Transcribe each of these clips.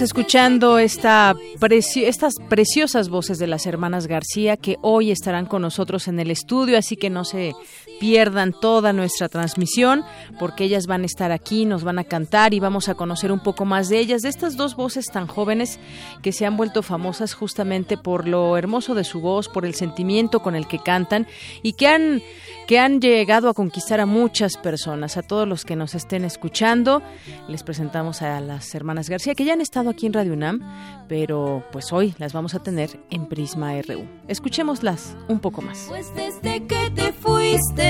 Escuchando esta estas preciosas voces de las hermanas García que hoy estarán con nosotros en el estudio, así que no se pierdan toda nuestra transmisión porque ellas van a estar aquí, nos van a cantar y vamos a conocer un poco más de ellas, de estas dos voces tan jóvenes que se han vuelto famosas justamente por lo hermoso de su voz, por el sentimiento con el que cantan y que han que han llegado a conquistar a muchas personas, a todos los que nos estén escuchando. Les presentamos a las hermanas García, que ya han estado aquí en Radio UNAM, pero pues hoy las vamos a tener en Prisma RU. Escuchémoslas un poco más. Pues desde que te fuiste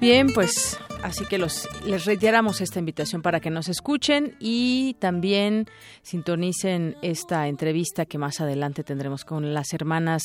Bien, pues así que los, les reiteramos esta invitación para que nos escuchen y también sintonicen esta entrevista que más adelante tendremos con las hermanas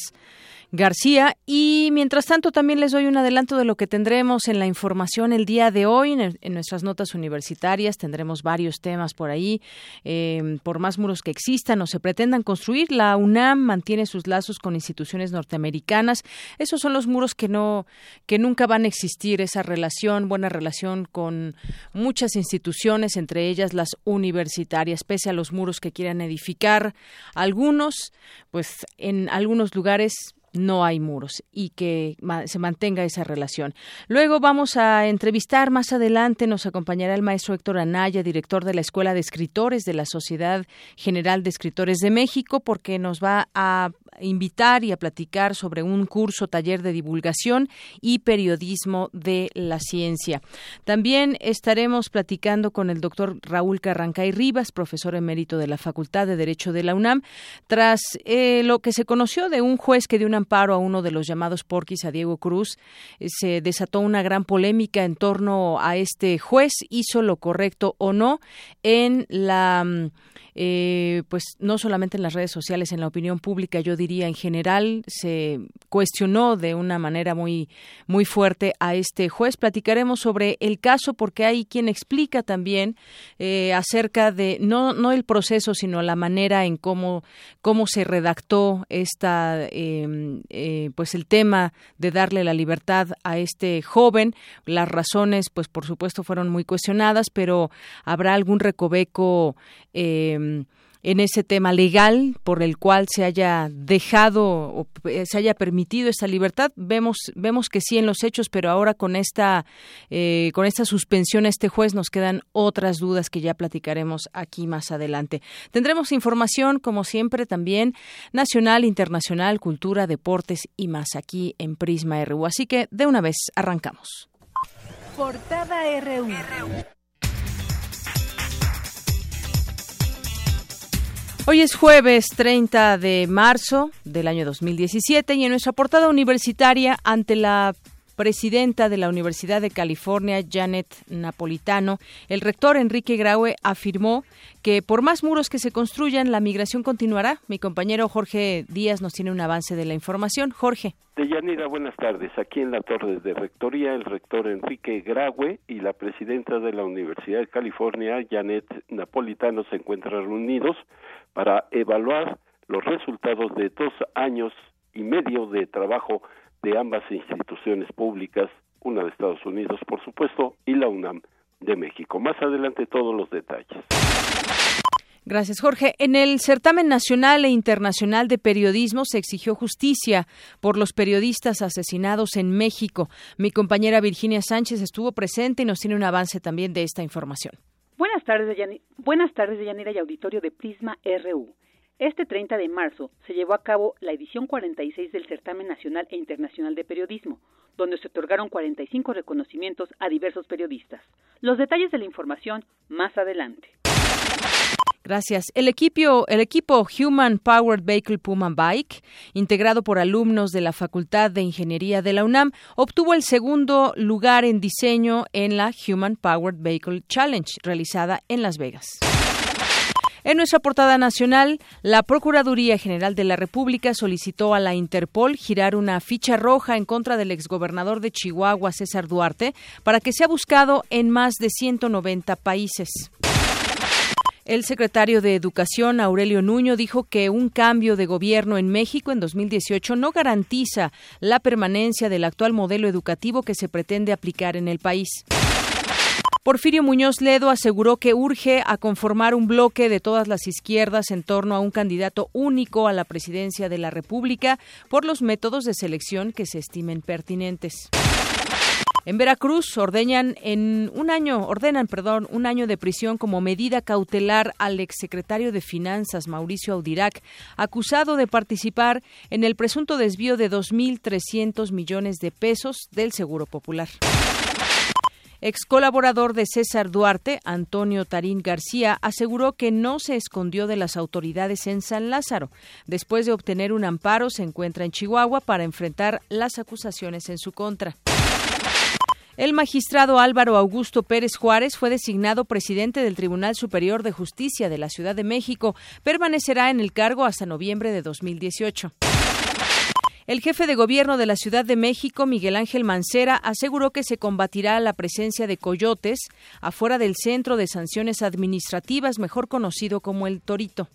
García. Y mientras tanto, también les doy un adelanto de lo que tendremos en la información el día de hoy. En, nuestras notas universitarias tendremos varios temas por ahí. Em, por más muros que existan o se pretendan construir, la UNAM mantiene sus lazos con instituciones norteamericanas. Esos son los muros que no, que nunca van a existir. Esa relación, buena relación con muchas instituciones, entre ellas las universitarias, pese a los muros que quieran edificar. Algunos, pues en algunos lugares no hay muros y que se mantenga esa relación. Luego vamos a entrevistar más adelante, nos acompañará el maestro Héctor Anaya, director de la Escuela de Escritores de la Sociedad General de Escritores de México, porque nos va a invitar y a platicar sobre un curso, taller de divulgación y periodismo de la ciencia. También estaremos platicando con el doctor Raúl Carrancay Rivas, profesor emérito de la Facultad de Derecho de la UNAM, tras eh, lo que se conoció de un juez que dio un amparo a uno de los llamados porquis, a Diego Cruz. Eh, se desató una gran polémica en torno a este juez, hizo lo correcto o no en la mm, eh, pues no solamente en las redes sociales, en la opinión pública, yo diría en general, se cuestionó de una manera muy, muy fuerte a este juez. Platicaremos sobre el caso porque hay quien explica también eh, acerca de no, no el proceso, sino la manera en cómo, cómo se redactó esta, em, eh, pues el tema de darle la libertad a este joven. Las razones, pues por supuesto, fueron muy cuestionadas, pero habrá algún recoveco eh, en ese tema legal por el cual se haya dejado o eh, se haya permitido esta libertad. Vemos vemos que sí en los hechos pero ahora con esta eh, con esta suspensión a este juez nos quedan otras dudas que ya platicaremos aquí más adelante. Tendremos información como siempre también nacional internacional cultura deportes y más aquí en Prisma RU así que de una vez arrancamos. Portada RU. Hoy es jueves 30 de marzo del año 2017 y en nuestra portada universitaria ante la presidenta de la Universidad de California, Janet Napolitano, el rector Enrique Graue afirmó que por más muros que se construyan, la migración continuará. Mi compañero Jorge Díaz nos tiene un avance de la información. Jorge. Deyanira, buenas tardes. Aquí en la torre de rectoría, el rector Enrique Graue y la presidenta de la Universidad de California, Janet Napolitano, se encuentran reunidos para evaluar los resultados de dos años y medio de trabajo de ambas instituciones públicas, una de Estados Unidos, por supuesto, y la UNAM de México. Más adelante todos los detalles. Gracias, Jorge. En el certamen nacional e internacional de periodismo se exigió justicia por los periodistas asesinados en México. Mi compañera Virginia Sánchez estuvo presente y nos tiene un avance también de esta información. Buenas tardes, Buenas tardes, Yanira y auditorio de Prisma RU. Este 30 de marzo se llevó a cabo la edición 46 del Certamen Nacional e Internacional de Periodismo, donde se otorgaron 45 reconocimientos a diversos periodistas. Los detalles de la información más adelante. Gracias. El equipo, el equipo Human Powered Vehicle Puma Bike, integrado por alumnos de la Facultad de Ingeniería de la UNAM, obtuvo el segundo lugar en diseño en la Human Powered Vehicle Challenge realizada en Las Vegas. En nuestra portada nacional, la Procuraduría General de la República solicitó a la Interpol girar una ficha roja en contra del exgobernador de Chihuahua, César Duarte, para que sea buscado en más de 190 países. El secretario de Educación, Aurelio Nuño, dijo que un cambio de gobierno en México en 2018 no garantiza la permanencia del actual modelo educativo que se pretende aplicar en el país. Porfirio Muñoz Ledo aseguró que urge a conformar un bloque de todas las izquierdas en torno a un candidato único a la presidencia de la República por los métodos de selección que se estimen pertinentes. En Veracruz ordenan en un año, ordenan, perdón, un año de prisión como medida cautelar al exsecretario de Finanzas Mauricio Audirac, acusado de participar en el presunto desvío de 2.300 millones de pesos del Seguro Popular. Ex colaborador de César Duarte, Antonio Tarín García, aseguró que no se escondió de las autoridades en San Lázaro. Después de obtener un amparo, se encuentra en Chihuahua para enfrentar las acusaciones en su contra. El magistrado Álvaro Augusto Pérez Juárez fue designado presidente del Tribunal Superior de Justicia de la Ciudad de México. Permanecerá en el cargo hasta noviembre de 2018. El jefe de gobierno de la Ciudad de México, Miguel Ángel Mancera, aseguró que se combatirá la presencia de coyotes afuera del Centro de Sanciones Administrativas, mejor conocido como el Torito.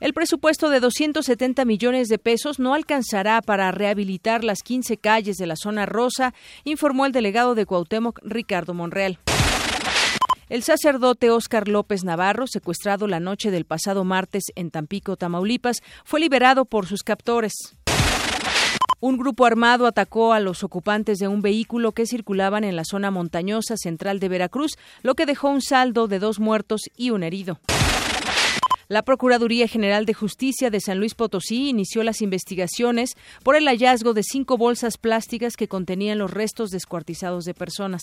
El presupuesto de 270 millones de pesos no alcanzará para rehabilitar las 15 calles de la zona rosa, informó el delegado de Cuauhtémoc, Ricardo Monreal. El sacerdote Óscar López Navarro, secuestrado la noche del pasado martes en Tampico, Tamaulipas, fue liberado por sus captores. Un grupo armado atacó a los ocupantes de un vehículo que circulaban en la zona montañosa central de Veracruz, lo que dejó un saldo de dos muertos y un herido. La Procuraduría General de Justicia de San Luis Potosí inició las investigaciones por el hallazgo de cinco bolsas plásticas que contenían los restos descuartizados de personas.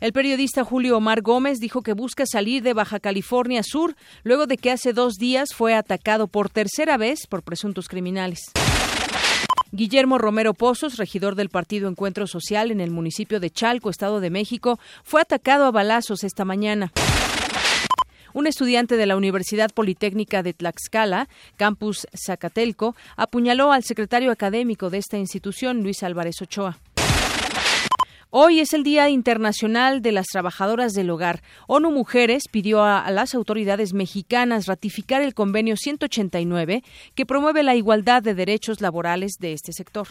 El periodista Julio Omar Gómez dijo que busca salir de Baja California Sur luego de que hace dos días fue atacado por tercera vez por presuntos criminales. Guillermo Romero Pozos, regidor del Partido Encuentro Social en el municipio de Chalco, Estado de México, fue atacado a balazos esta mañana. Un estudiante de la Universidad Politécnica de Tlaxcala, campus Zacatelco, apuñaló al secretario académico de esta institución, Luis Álvarez Ochoa. Hoy es el Día Internacional de las Trabajadoras del Hogar. ONU Mujeres pidió a, las autoridades mexicanas ratificar el convenio 189 que promueve la igualdad de derechos laborales de este sector.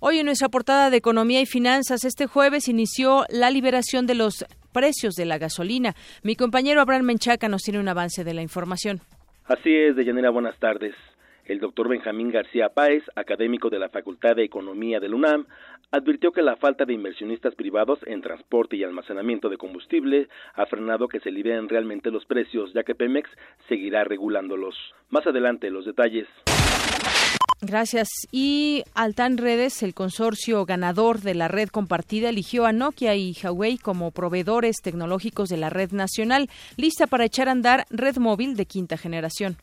Hoy en nuestra portada de Economía y Finanzas, este jueves inició la liberación de los precios de la gasolina. Mi compañero Abraham Menchaca nos tiene un avance de la información. Así es, Deyanira, buenas tardes. El doctor Benjamín García Páez, académico de la Facultad de Economía del UNAM, advirtió que la falta de inversionistas privados en transporte y almacenamiento de combustible ha frenado que se liberen realmente los precios, ya que Pemex seguirá regulándolos. Más adelante, los detalles. Gracias. Y Altan Redes, el consorcio ganador de la red compartida, eligió a Nokia y Huawei como proveedores tecnológicos de la red nacional, lista para echar a andar red móvil de quinta generación.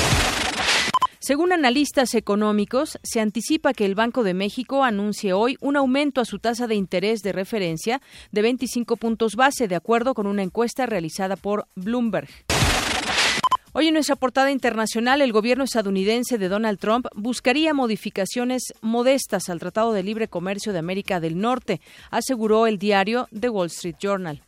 Según analistas económicos, se anticipa que el Banco de México anuncie hoy un aumento a su tasa de interés de referencia de 25 puntos base, de acuerdo con una encuesta realizada por Bloomberg. Hoy en nuestra portada internacional, el gobierno estadounidense de Donald Trump buscaría modificaciones modestas al Tratado de Libre Comercio de América del Norte, aseguró el diario The Wall Street Journal.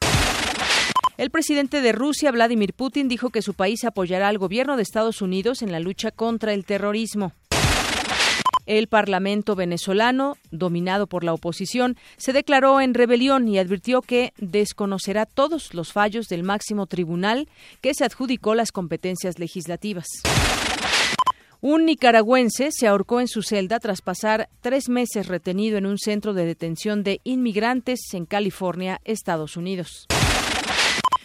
El presidente de Rusia, Vladimir Putin, dijo que su país apoyará al gobierno de Estados Unidos en la lucha contra el terrorismo. El Parlamento venezolano, dominado por la oposición, se declaró en rebelión y advirtió que desconocerá todos los fallos del máximo tribunal que se adjudicó las competencias legislativas. Un nicaragüense se ahorcó en su celda tras pasar tres meses retenido en un centro de detención de inmigrantes en California, Estados Unidos.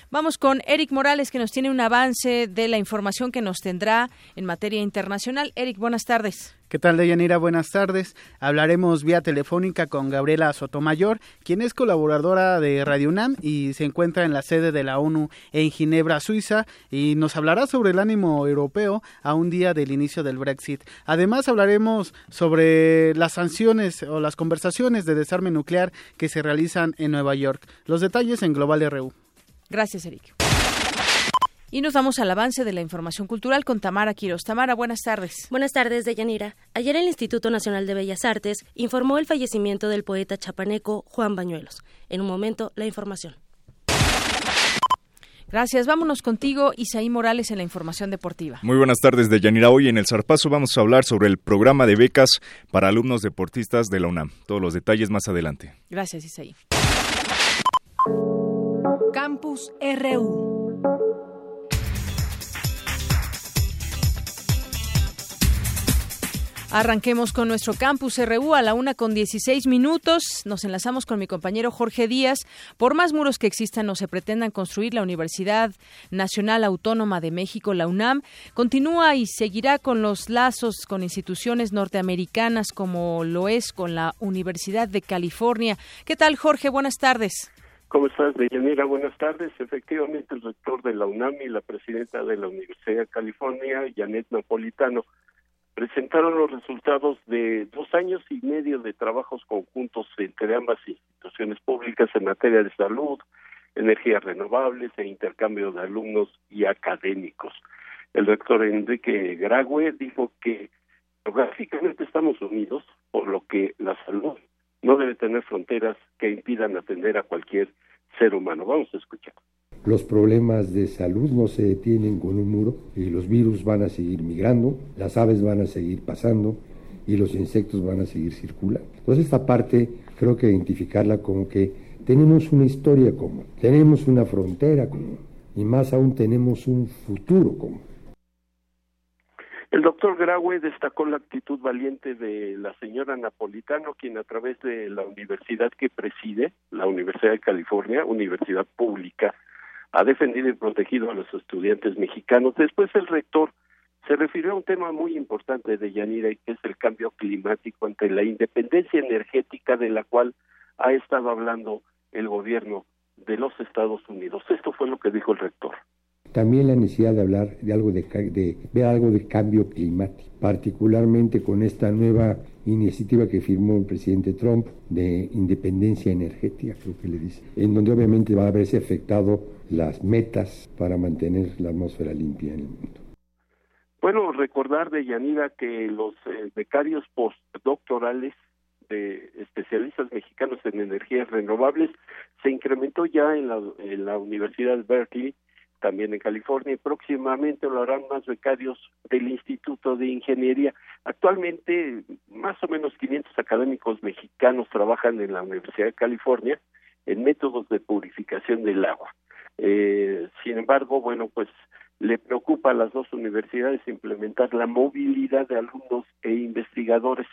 Vamos con Eric Morales, que nos tiene un avance de la información que nos tendrá en materia internacional. Eric, buenas tardes. ¿Qué tal, Deyanira? Buenas tardes. Hablaremos vía telefónica con Gabriela Sotomayor, quien es colaboradora de Radio UNAM y se encuentra en la sede de la ONU en Ginebra, Suiza, y nos hablará sobre el ánimo europeo a un día del inicio del Brexit. Además, hablaremos sobre las sanciones o las conversaciones de desarme nuclear que se realizan en Nueva York. Los detalles en Global RU. Gracias, Eric. Y nos vamos al avance de la información cultural con Tamara Quiros. Tamara, buenas tardes. Buenas tardes, Deyanira. Ayer el Instituto Nacional de Bellas Artes informó el fallecimiento del poeta chapaneco Juan Bañuelos. En un momento, la información. Gracias. Vámonos contigo, Isaí Morales, en la información deportiva. Muy buenas tardes, Deyanira. Hoy en El Zarpazo vamos a hablar sobre el programa de becas para alumnos deportistas de la UNAM. Todos los detalles más adelante. Gracias, Isaí. Campus RU. Arranquemos con nuestro campus RU a la una con 16 minutos. Nos enlazamos con mi compañero Jorge Díaz. Por más muros que existan, no se pretendan construir la Universidad Nacional Autónoma de México, la UNAM, continúa y seguirá con los lazos con instituciones norteamericanas como lo es con la Universidad de California. ¿Qué tal, Jorge? Buenas tardes. ¿Cómo estás, Deyanira? Buenas tardes. Efectivamente, el rector de la UNAM y la presidenta de la Universidad de California, Janet Napolitano, presentaron los resultados de dos años y medio de trabajos conjuntos entre ambas instituciones públicas en materia de salud, energías renovables e intercambio de alumnos y académicos. El rector Enrique Grague dijo que geográficamente estamos unidos, por lo que la salud no debe tener fronteras que impidan atender a cualquier ser humano. Vamos a escuchar. Los problemas de salud no se detienen con un muro y los virus van a seguir migrando, las aves van a seguir pasando y los insectos van a seguir circulando. Entonces esta parte creo que identificarla como que tenemos una historia común, tenemos una frontera común y más aún tenemos un futuro común. El doctor Graue destacó la actitud valiente de la señora Napolitano, quien a través de la universidad que preside, la Universidad de California, universidad pública, ha defendido y protegido a los estudiantes mexicanos. Después el rector se refirió a un tema muy importante de Yanira, que es el cambio climático ante la independencia energética de la cual ha estado hablando el gobierno de los Estados Unidos. Esto fue lo que dijo el rector también la necesidad de hablar de algo de, de, ver algo de cambio climático, particularmente con esta nueva iniciativa que firmó el presidente Trump de independencia energética, creo que le dice, en donde obviamente va a haberse afectado las metas para mantener la atmósfera limpia en el mundo. Bueno, recordar de Yanira que los eh, becarios postdoctorales de especialistas mexicanos en energías renovables se incrementó ya en la, en la Universidad Berkeley también en California y próximamente lo harán más becarios del Instituto de Ingeniería. Actualmente más o menos 500 académicos mexicanos trabajan en la Universidad de California en métodos de purificación del agua. Eh, sin embargo, bueno, pues le preocupa a las dos universidades implementar la movilidad de alumnos e investigadores.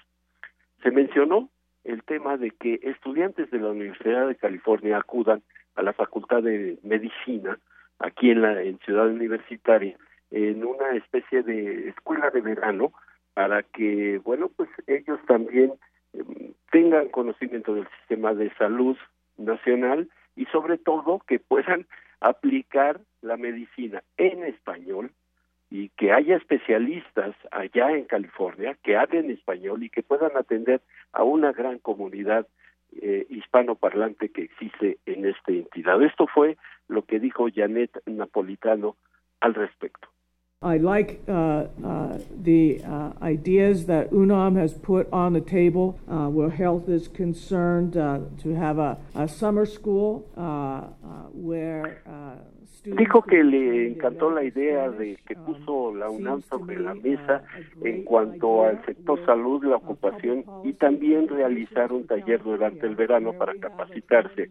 Se mencionó el tema de que estudiantes de la Universidad de California acudan a la Facultad de Medicina aquí en la en Ciudad Universitaria en una especie de escuela de verano para que, bueno, pues ellos también em, tengan conocimiento del sistema de salud nacional y sobre todo que puedan aplicar la medicina en español y que haya especialistas allá en California que hablen español y que puedan atender a una gran comunidad eh, hispanoparlante que existe en esta entidad. Esto fue lo que dijo Janet Napolitano al respecto. I like uh, uh, the uh, ideas that UNAM has put on the table uh, where health is concerned uh, to have a, a summer school uh, where Dijo que le encantó la idea de que puso la UNAM sobre la mesa en cuanto al sector salud, la ocupación y también realizar un taller durante el verano para capacitarse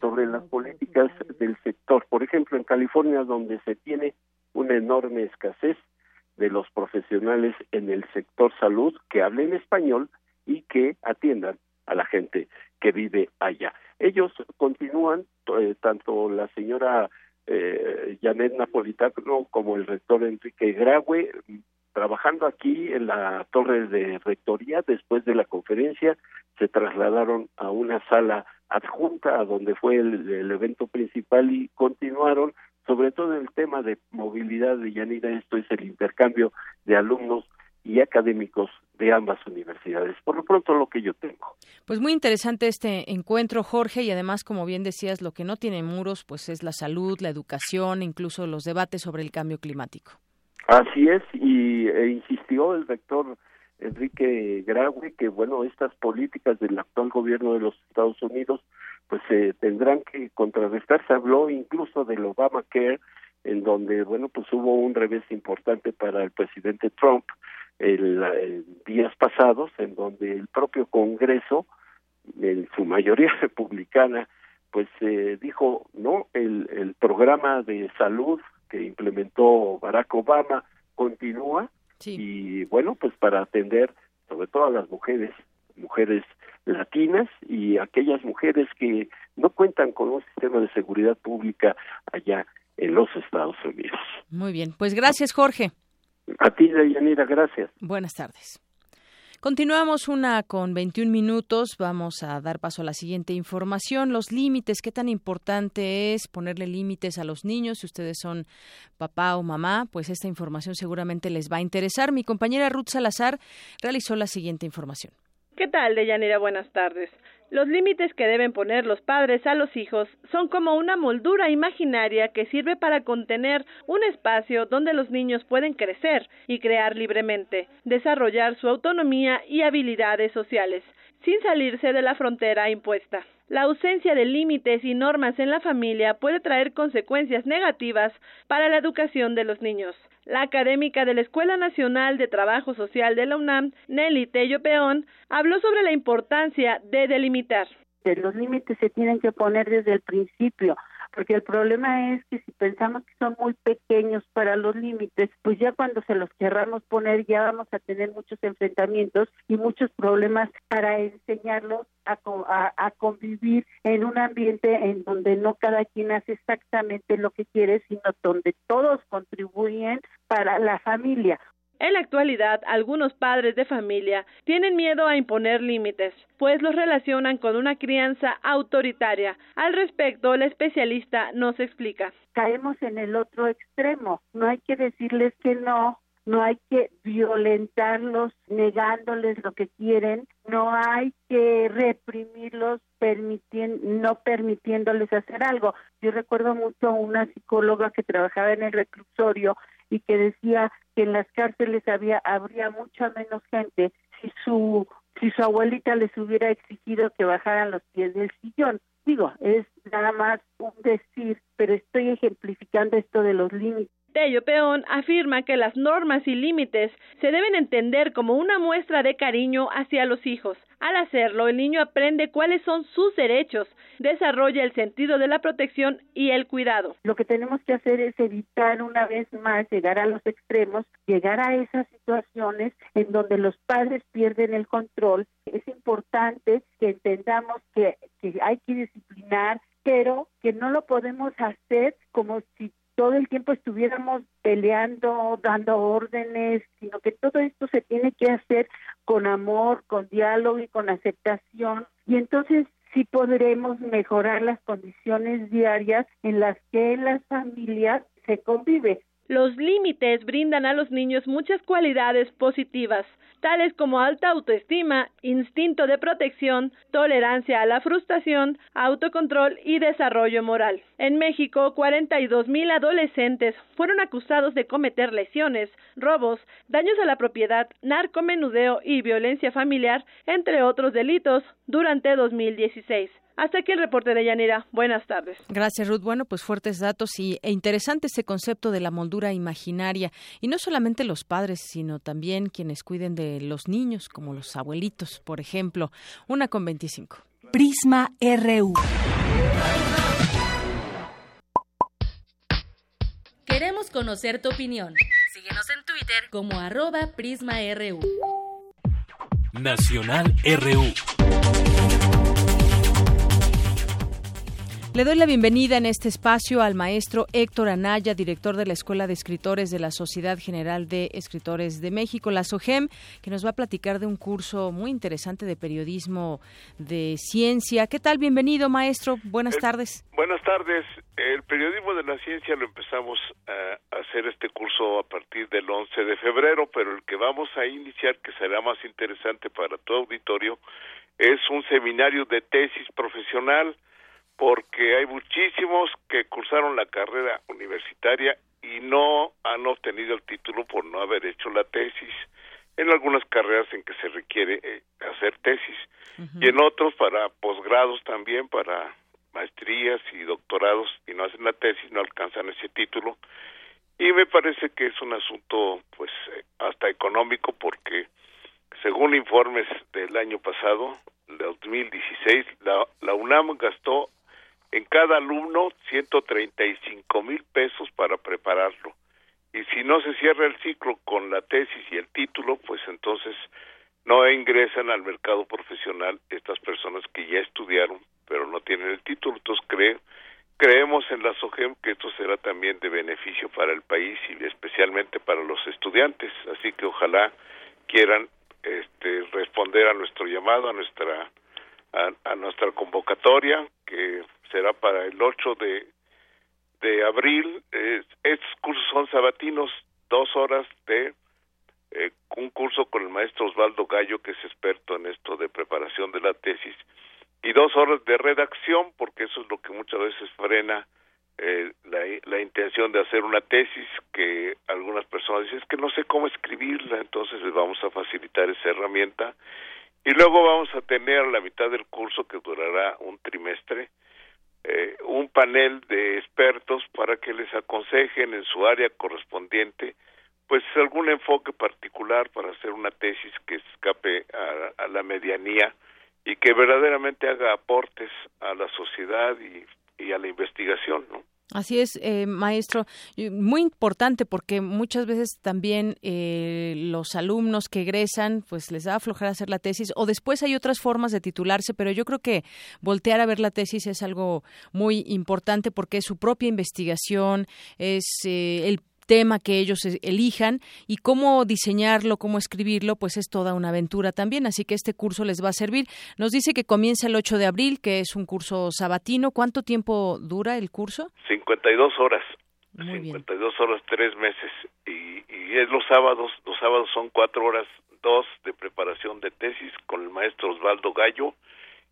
sobre las políticas del sector. Por ejemplo, en California, donde se tiene una enorme escasez de los profesionales en el sector salud que hablen español y que atiendan a la gente que vive allá. Ellos continúan, eh, tanto la señora eh, Janet Napolitano como el rector Enrique Graue, trabajando aquí en la torre de rectoría después de la conferencia, se trasladaron a una sala adjunta a donde fue el evento principal y continuaron sobre todo el tema de movilidad de Yanira, esto es el intercambio de alumnos y académicos de ambas universidades. Por lo pronto lo que yo tengo. Pues muy interesante este encuentro, Jorge, y además, como bien decías, lo que no tiene muros, pues es la salud, la educación, incluso los debates sobre el cambio climático. Así es, y e insistió el rector Enrique Graue que, bueno, estas políticas del actual gobierno de los Estados Unidos pues se tendrán que contrarrestar. Se habló incluso del Obamacare, en donde, bueno, pues hubo un revés importante para el presidente Trump el, días pasados, en donde el propio Congreso, en su mayoría republicana, pues eh, dijo, no, el, el programa de salud que implementó Barack Obama continúa y bueno, pues para atender sobre todo a las mujeres, mujeres latinas y aquellas mujeres que no cuentan con un sistema de seguridad pública allá en los Estados Unidos. Muy bien, pues gracias Jorge. A ti, Deyanira, gracias. Buenas tardes. Continuamos una con 21 minutos. Vamos a dar paso a la siguiente información. Los límites. ¿Qué tan importante es ponerle límites a los niños? Si ustedes son papá o mamá, pues esta información seguramente les va a interesar. Mi compañera Ruth Salazar realizó la siguiente información. ¿Qué tal, Deyanira? Buenas tardes. Los límites que deben poner los padres a los hijos son como una moldura imaginaria que sirve para contener un espacio donde los niños pueden crecer y crear libremente, desarrollar su autonomía y habilidades sociales, sin salirse de la frontera impuesta. La ausencia de límites y normas en la familia puede traer consecuencias negativas para la educación de los niños. La académica de la Escuela Nacional de Trabajo Social de la UNAM, Nelly Tello Peón, habló sobre la importancia de delimitar. Los límites se tienen que poner desde el principio porque el problema es que si pensamos que son muy pequeños para los límites, pues ya cuando se los querramos poner ya vamos a tener muchos enfrentamientos y muchos problemas para enseñarlos a, a, convivir en un ambiente en donde no cada quien hace exactamente lo que quiere, sino donde todos contribuyen para la familia. En la actualidad, algunos padres de familia tienen miedo a imponer límites, pues los relacionan con una crianza autoritaria. Al respecto, la especialista nos explica. Caemos en el otro extremo. No hay que decirles que no, no hay que violentarlos negándoles lo que quieren, no hay que reprimirlos no permitiéndoles hacer algo. Yo recuerdo mucho a una psicóloga que trabajaba en el reclusorio y que decía que en las cárceles había habría mucha menos gente si su si su abuelita les hubiera exigido que bajaran los pies del sillón. Digo, es nada más un decir, pero estoy ejemplificando esto de los límites. Tello Peón afirma que las normas y límites se deben entender como una muestra de cariño hacia los hijos. Al hacerlo, el niño aprende cuáles son sus derechos, desarrolla el sentido de la protección y el cuidado. Lo que tenemos que hacer es evitar una vez más llegar a los extremos, llegar a esas situaciones en donde los padres pierden el control. Es importante que entendamos que, que hay que disciplinar, pero que no lo podemos hacer como si todo el tiempo estuviéramos peleando, dando órdenes, sino que todo esto se tiene que hacer con amor, con diálogo y con aceptación. Y entonces sí podremos mejorar las condiciones diarias en las que las familias se convive. Los límites brindan a los niños muchas cualidades positivas, tales como alta autoestima, instinto de protección, tolerancia a la frustración, autocontrol y desarrollo moral. En México, 42 mil adolescentes fueron acusados de cometer lesiones, robos, daños a la propiedad, narcomenudeo y violencia familiar, entre otros delitos, durante 2016. Hasta aquí el reporte de Yanira. Buenas tardes. Gracias, Ruth. Bueno, pues fuertes datos y, e interesante ese concepto de la moldura imaginaria. Y no solamente los padres, sino también quienes cuiden de los niños, como los abuelitos, por ejemplo. Una con 25. Prisma RU. Queremos conocer tu opinión. Síguenos en Twitter como arroba PrismaRU. Nacional RU. Le doy la bienvenida en este espacio al maestro Héctor Anaya, director de la Escuela de Escritores de la Sociedad General de Escritores de México, la SOGEM, que nos va a platicar de un curso muy interesante de periodismo de ciencia. ¿Qué tal? Bienvenido, maestro. Buenas El- tardes. Buenas tardes. El periodismo de la ciencia lo empezamos a hacer este curso a partir del 11 de febrero, pero el que vamos a iniciar, que será más interesante para tu auditorio, es un seminario de tesis profesional, porque hay muchísimos que cursaron la carrera universitaria y no han obtenido el título por no haber hecho la tesis. En algunas carreras en que se requiere eh, hacer tesis. Y en otros para posgrados también para maestrías y doctorados y no hacen la tesis no alcanzan ese título. Y me parece que es un asunto pues eh, hasta económico porque según informes del año pasado, del 2016, la, la UNAM gastó en cada alumno 135 mil pesos para prepararlo. Y si no se cierra el ciclo con la tesis y el título, pues entonces no ingresan al mercado profesional estas personas que ya estudiaron, pero no tienen el título. Entonces creo, creemos en la SOGEM que esto será también de beneficio para el país y especialmente para los estudiantes. Así que ojalá quieran este, responder a nuestro llamado, a nuestra a, a nuestra convocatoria que será para el 8 de de abril. Estos cursos son sabatinos, dos horas de eh, un curso con el maestro Osvaldo Gallo, que es experto en esto de preparación de la tesis, y dos horas de redacción, porque eso es lo que muchas veces frena eh, la, la intención de hacer una tesis, que algunas personas dicen, es que no sé cómo escribirla, entonces les vamos a facilitar esa herramienta. Y luego vamos a tener la mitad del curso, que durará un trimestre, eh, un panel de expertos para que les aconsejen en su área correspondiente pues algún enfoque particular para hacer una tesis que escape a, a la medianía y que verdaderamente haga aportes a la sociedad y, y a la investigación, ¿no? Así es, eh, maestro. Muy importante porque muchas veces también eh, los alumnos que egresan, pues les da aflojar hacer la tesis o después hay otras formas de titularse, pero yo creo que voltear a ver la tesis es algo muy importante porque es su propia investigación, es eh, el tema que ellos e- elijan y cómo diseñarlo, cómo escribirlo, pues es toda una aventura también. Así que este curso les va a servir. Nos dice que comienza el 8 de abril, que es un curso sabatino. ¿Cuánto tiempo dura el curso? 52 horas. Muy bien. 52 horas, tres meses. Y, y es los sábados, los sábados son cuatro horas, dos de preparación de tesis con el maestro Osvaldo Gallo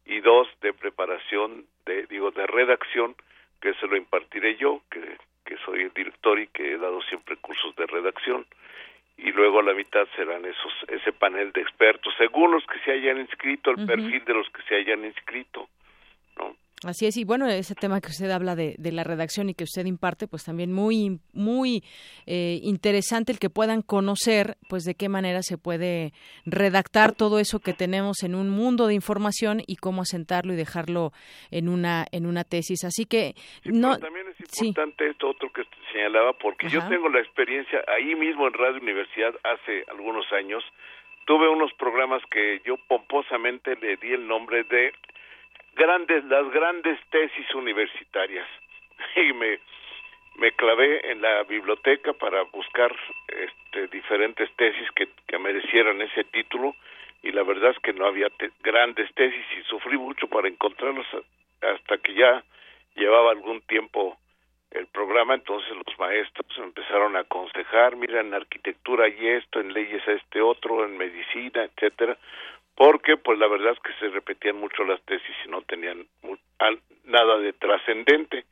y dos de preparación, de digo, de redacción, que se lo impartiré yo, que, que soy el director y que he dado siempre cursos de redacción. Y luego a la mitad serán esos ese panel de expertos, según los que se hayan inscrito, el perfil de los que se hayan inscrito. Así es, y bueno, ese tema que usted habla de, de la redacción y que usted imparte, pues también muy, muy eh, interesante el que puedan conocer, pues de qué manera se puede redactar todo eso que tenemos en un mundo de información y cómo asentarlo y dejarlo en una, en una tesis. Así que no, También es importante esto otro que señalaba, porque yo tengo la experiencia ahí mismo en Radio Universidad hace algunos años. Tuve unos programas que yo pomposamente le di el nombre de grandes las grandes tesis universitarias. Y me me clavé en la biblioteca para buscar este, diferentes tesis que, que merecieran ese título y la verdad es que no había grandes tesis y sufrí mucho para encontrarlos hasta que ya llevaba algún tiempo el programa, entonces los maestros empezaron a aconsejar, mira, en arquitectura y esto, en leyes este otro, en medicina, etcétera, porque pues la verdad es que se repetían mucho las tesis y no tenían nada de trascendente.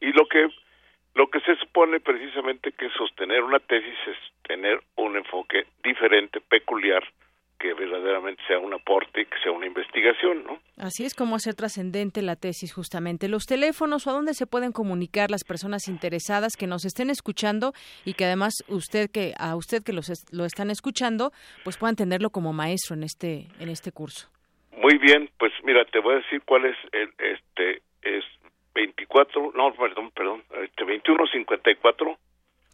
Y lo que lo que se supone precisamente que sostener una tesis es tener un enfoque diferente, peculiar, que verdaderamente sea un aporte y que sea una investigación, ¿no? Así es como hacer trascendente la tesis justamente. Los teléfonos o a dónde se pueden comunicar las personas interesadas que nos estén escuchando y que además usted que a usted que los lo están escuchando, pues puedan tenerlo como maestro en este en este curso. Muy bien, pues mira, te voy a decir cuál es el este es 24, no, perdón, perdón, este 2154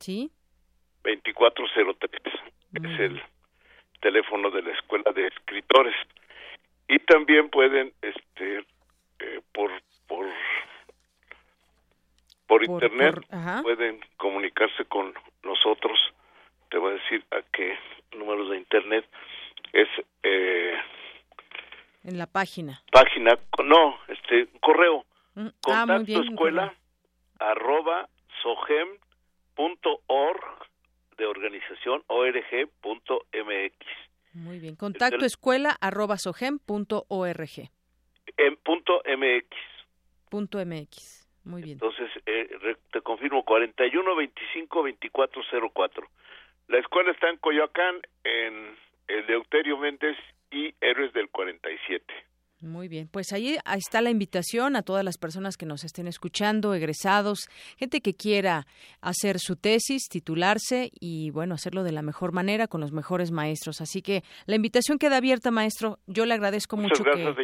Sí. 2403 es el teléfono de la Escuela de Escritores. Y también pueden, este, eh, por, por, por, internet, pueden comunicarse con nosotros. Te voy a decir a qué números de internet es. Eh, en la página. Página, no, este, correo. Mm, ah, contacto escuela arroba sogem.org de organización org.mx. Muy bien. Contacto escuela arroba En punto MX. Punto MX. Muy bien. Entonces, eh, te confirmo, 41 25 24 04. La escuela está en Coyoacán, en el Deuterio Méndez y Héroes del 47. Muy bien, pues ahí, está la invitación a todas las personas que nos estén escuchando, egresados, gente que quiera hacer su tesis, titularse y bueno, hacerlo de la mejor manera con los mejores maestros. Así que la invitación queda abierta, maestro. Yo le agradezco mucho que,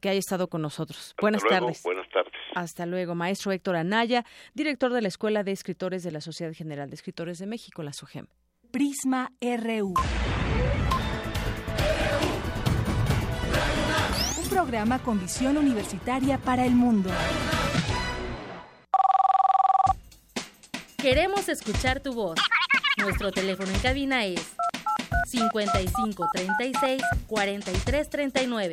que, haya estado con nosotros. buenas tardes. Buenas tardes. Hasta luego, maestro Héctor Anaya, director de la Escuela de Escritores de la Sociedad General de Escritores de México, la SOGEM. Prisma RU. Programa con visión universitaria para el mundo. Queremos escuchar tu voz. Nuestro teléfono en cabina es 55 36 43 39.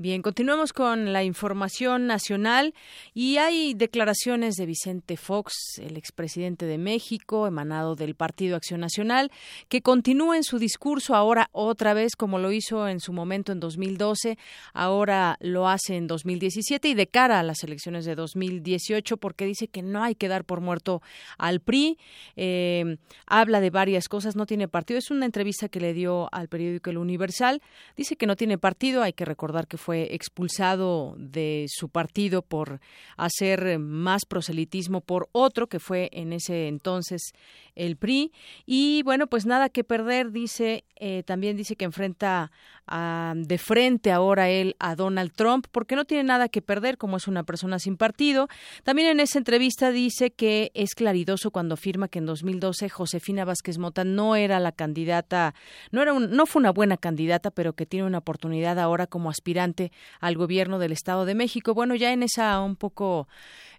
Bien, continuamos con la información nacional y hay declaraciones de Vicente Fox, el expresidente de México, emanado del Partido Acción Nacional, que continúa en su discurso ahora otra vez como lo hizo en su momento en 2012, ahora lo hace en 2017 y de cara a las elecciones de 2018 porque dice que no hay que dar por muerto al PRI, eh, habla de varias cosas, no tiene partido, es una entrevista que le dio al periódico El Universal, dice que no tiene partido, hay que recordar que fue fue expulsado de su partido por hacer más proselitismo por otro que fue en ese entonces el PRI y bueno pues nada que perder dice eh, también dice que enfrenta de frente ahora él a Donald Trump porque no tiene nada que perder como es una persona sin partido. También en esa entrevista dice que es claridoso cuando afirma que en 2012 Josefina Vázquez Mota no era la candidata, no era no fue una buena candidata, pero que tiene una oportunidad ahora como aspirante al gobierno del Estado de México. Bueno, ya en esa un poco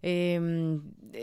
em,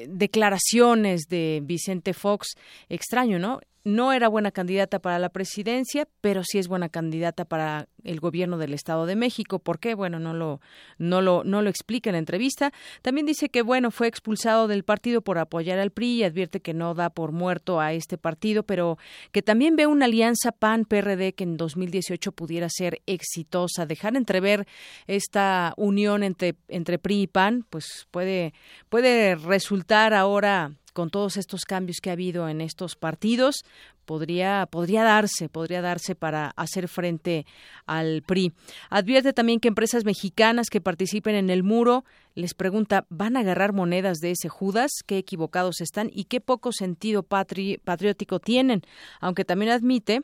declaraciones de Vicente Fox, extraño, ¿no? No era buena candidata para la presidencia, pero sí es buena candidata para el gobierno del Estado de México. ¿Por qué? Bueno, no lo, no lo, no lo explica en la entrevista. También dice que, bueno, fue expulsado del partido por apoyar al PRI y advierte que no da por muerto a este partido, pero que también ve una alianza PAN-PRD que en 2018 pudiera ser exitosa. Dejar entrever esta unión entre, entre PRI y PAN, pues puede, puede resultar ahora con todos estos cambios que ha habido en estos partidos, podría, podría darse, podría darse para hacer frente al PRI. Advierte también que empresas mexicanas que participen en el muro les pregunta, ¿van a agarrar monedas de ese Judas? ¿Qué equivocados están y qué poco sentido patriótico tienen? Aunque también admite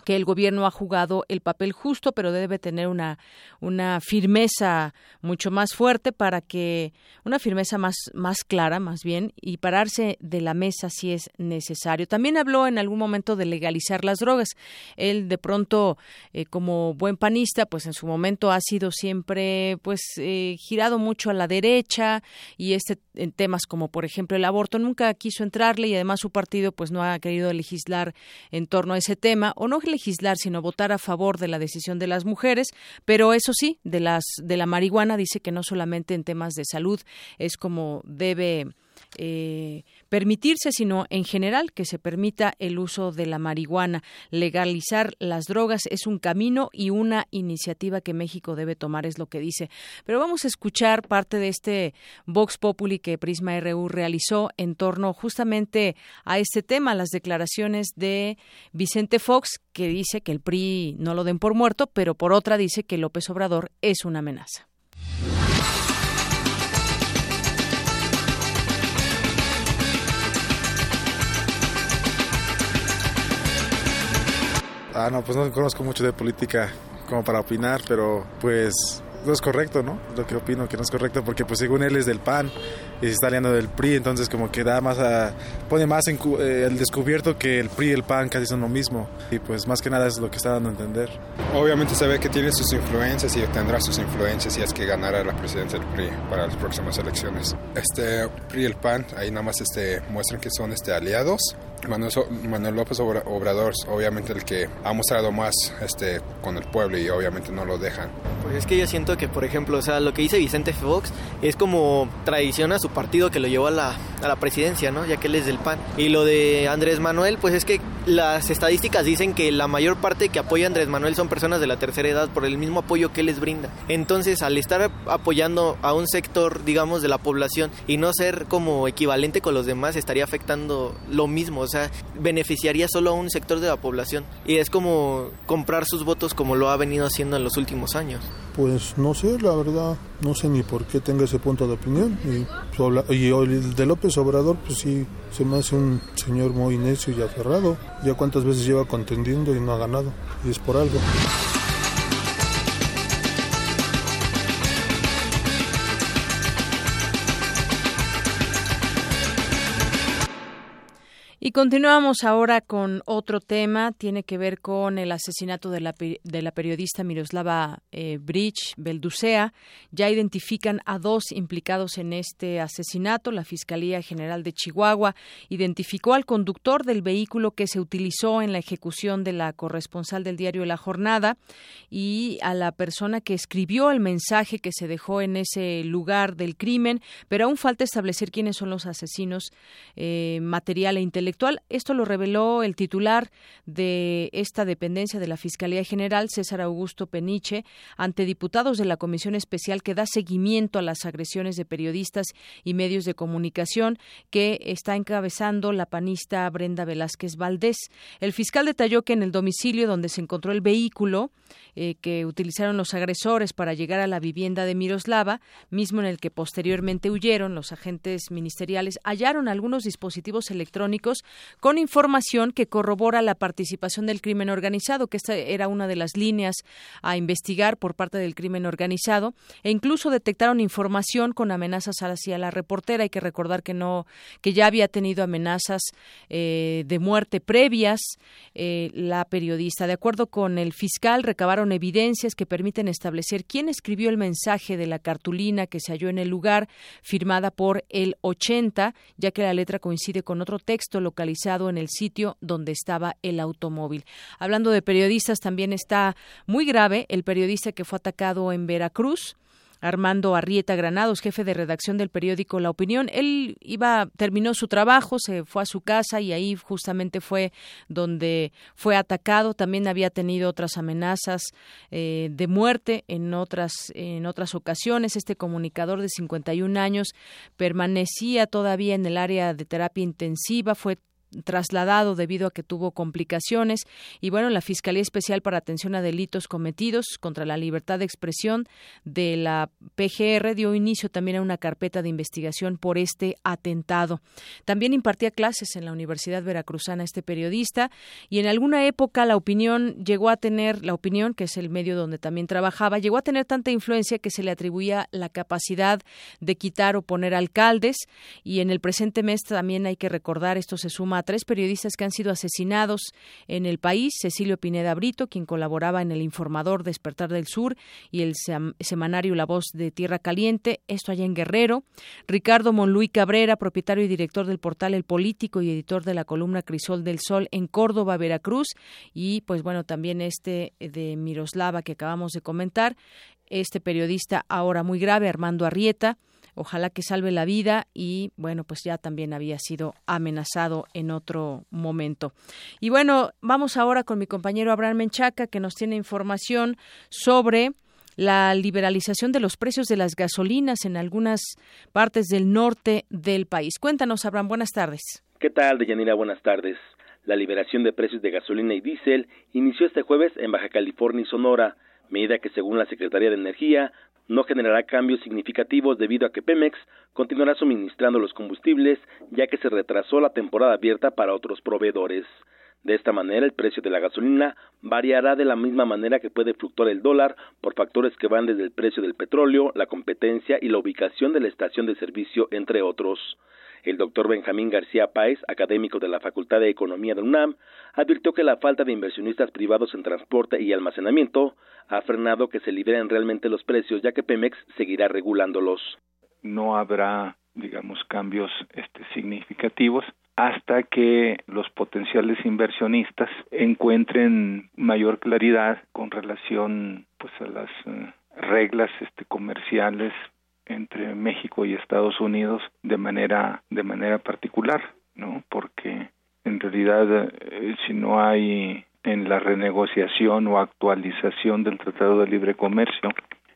que el gobierno ha jugado el papel justo, pero debe tener una, una firmeza mucho más fuerte para que, una firmeza más, más clara, más bien, y pararse de la mesa si es necesario. También habló en algún momento de legalizar las drogas. Él, de pronto, eh, como buen panista, pues en su momento ha sido siempre, pues, eh, girado mucho a la derecha y este, en temas como, por ejemplo, el aborto, nunca quiso entrarle y además su partido, pues, no ha querido legislar en torno a ese tema, o no legislar, sino votar a favor de la decisión de las mujeres, pero eso sí, de las de la marihuana dice que no solamente en temas de salud es como debe eh, permitirse, sino en general que se permita el uso de la marihuana. Legalizar las drogas es un camino y una iniciativa que México debe tomar, es lo que dice. Pero vamos a escuchar parte de este Vox Populi que Prisma RU realizó en torno justamente a este tema, las declaraciones de Vicente Fox, que dice que el PRI no lo den por muerto, pero por otra dice que López Obrador es una amenaza. Ah, no, pues no conozco mucho de política como para opinar, pero pues no es correcto, ¿no? Lo que opino que no es correcto porque pues según él es del PAN y se está aliando del PRI, entonces como que da más a, pone más en eh, el descubierto que el PRI y el PAN casi son lo mismo y pues más que nada es lo que está dando a entender. Obviamente se ve que tiene sus influencias y tendrá sus influencias y es que ganará la presidencia del PRI para las próximas elecciones. Este PRI y el PAN ahí nada más este muestran que son este aliados. Manuel, Manuel López Obrador, obviamente el que ha mostrado más este con el pueblo y obviamente no lo dejan. Pues es que yo siento que, por ejemplo, o sea, lo que dice Vicente Fox es como tradición a su partido que lo llevó a la, a la presidencia, ¿no? Ya que él es del PAN. Y lo de Andrés Manuel, pues es que las estadísticas dicen que la mayor parte que apoya a Andrés Manuel son personas de la tercera edad por el mismo apoyo que él les brinda. Entonces, al estar apoyando a un sector, digamos, de la población y no ser como equivalente con los demás, estaría afectando lo mismo, sea, beneficiaría solo a un sector de la población. Y es como comprar sus votos como lo ha venido haciendo en los últimos años. Pues no sé, la verdad, no sé ni por qué tenga ese punto de opinión. Y, y el de López Obrador, pues sí, se me hace un señor muy necio y aferrado. Ya cuántas veces lleva contendiendo y no ha ganado. Y es por algo. Y continuamos ahora con otro tema, tiene que ver con el asesinato de la, de la periodista Miroslava eh, Bridge Belducea. Ya identifican a dos implicados en este asesinato. La Fiscalía General de Chihuahua identificó al conductor del vehículo que se utilizó en la ejecución de la corresponsal del diario La Jornada y a la persona que escribió el mensaje que se dejó en ese lugar del crimen, pero aún falta establecer quiénes son los asesinos eh, material e intelectual esto lo reveló el titular de esta dependencia de la Fiscalía General, César Augusto Peniche, ante diputados de la Comisión Especial que da seguimiento a las agresiones de periodistas y medios de comunicación que está encabezando la panista Brenda Velázquez Valdés. El fiscal detalló que en el domicilio donde se encontró el vehículo eh, que utilizaron los agresores para llegar a la vivienda de Miroslava, mismo en el que posteriormente huyeron los agentes ministeriales, hallaron algunos dispositivos electrónicos con información que corrobora la participación del crimen organizado, que esta era una de las líneas a investigar por parte del crimen organizado, e incluso detectaron información con amenazas hacia la reportera. Hay que recordar que no, que ya había tenido amenazas eh, de muerte previas eh, la periodista. De acuerdo con el fiscal, recabaron evidencias que permiten establecer quién escribió el mensaje de la cartulina que se halló en el lugar, firmada por el 80, ya que la letra coincide con otro texto localizado en el sitio donde estaba el automóvil. Hablando de periodistas, también está muy grave el periodista que fue atacado en Veracruz. Armando Arrieta Granados, jefe de redacción del periódico La Opinión. Él iba, terminó su trabajo, se fue a su casa y ahí justamente fue donde fue atacado. También había tenido otras amenazas eh, de muerte en otras, en otras ocasiones. Este comunicador de 51 años permanecía todavía en el área de terapia intensiva, fue trasladado debido a que tuvo complicaciones. Y bueno, la Fiscalía Especial para Atención a Delitos Cometidos contra la Libertad de Expresión de la PGR dio inicio también a una carpeta de investigación por este atentado. También impartía clases en la Universidad Veracruzana este periodista y en alguna época la opinión llegó a tener, la opinión, que es el medio donde también trabajaba, llegó a tener tanta influencia que se le atribuía la capacidad de quitar o poner alcaldes y en el presente mes también hay que recordar, esto se suma tres periodistas que han sido asesinados en el país, Cecilio Pineda Brito, quien colaboraba en el Informador Despertar del Sur y el semanario La Voz de Tierra Caliente, esto allá en Guerrero, Ricardo Monluí Cabrera, propietario y director del portal El Político y editor de la columna Crisol del Sol en Córdoba, Veracruz, y pues bueno, también este de Miroslava que acabamos de comentar, este periodista ahora muy grave, Armando Arrieta, ojalá que salve la vida y bueno, pues ya también había sido amenazado en otro momento. Y bueno, vamos ahora con mi compañero Abraham Menchaca que nos tiene información sobre la liberalización de los precios de las gasolinas en algunas partes del norte del país. Cuéntanos, Abraham, buenas tardes. ¿Qué tal, Deyanira? Buenas tardes. La liberación de precios de gasolina y diésel inició este jueves en Baja California y Sonora, medida que según la Secretaría de Energía no generará cambios significativos debido a que Pemex continuará suministrando los combustibles ya que se retrasó la temporada abierta para otros proveedores. De esta manera, el precio de la gasolina variará de la misma manera que puede fluctuar el dólar por factores que van desde el precio del petróleo, la competencia y la ubicación de la estación de servicio, entre otros. El doctor Benjamín García Páez, académico de la Facultad de Economía de UNAM, advirtió que la falta de inversionistas privados en transporte y almacenamiento ha frenado que se liberen realmente los precios, ya que Pemex seguirá regulándolos. No habrá, digamos, cambios este, significativos hasta que los potenciales inversionistas encuentren mayor claridad con relación pues a las eh, reglas este comerciales entre México y Estados Unidos de manera de manera particular, ¿no? Porque en realidad eh, si no hay en la renegociación o actualización del Tratado de Libre Comercio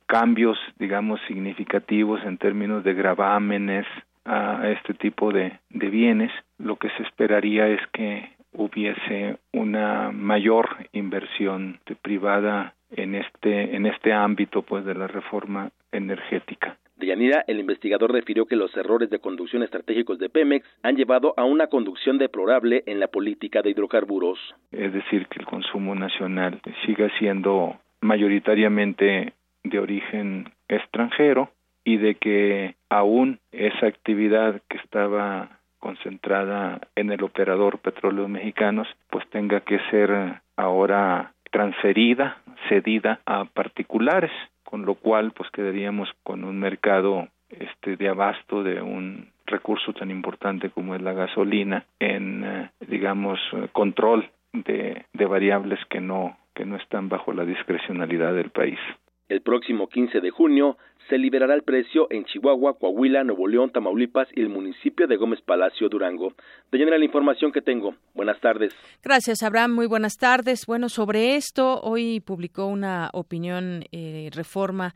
cambios, digamos, significativos en términos de gravámenes a este tipo de, de bienes, lo que se esperaría es que hubiese una mayor inversión privada en este en este ámbito pues de la reforma energética. Deyanira, el investigador refirió que los errores de conducción estratégicos de Pemex han llevado a una conducción deplorable en la política de hidrocarburos. Es decir, que el consumo nacional siga siendo mayoritariamente de origen extranjero y de que aún esa actividad que estaba concentrada en el operador Petróleos Mexicanos, pues tenga que ser ahora transferida, cedida a particulares con lo cual pues quedaríamos con un mercado este de abasto de un recurso tan importante como es la gasolina en eh, digamos control de, de variables que no que no están bajo la discrecionalidad del país. El próximo 15 de junio se liberará el precio en Chihuahua, Coahuila, Nuevo León, Tamaulipas y el municipio de Gómez Palacio, Durango. De llenar la información que tengo. Buenas tardes. Gracias, Abraham. Muy buenas tardes. Bueno, sobre esto, hoy publicó una opinión eh, reforma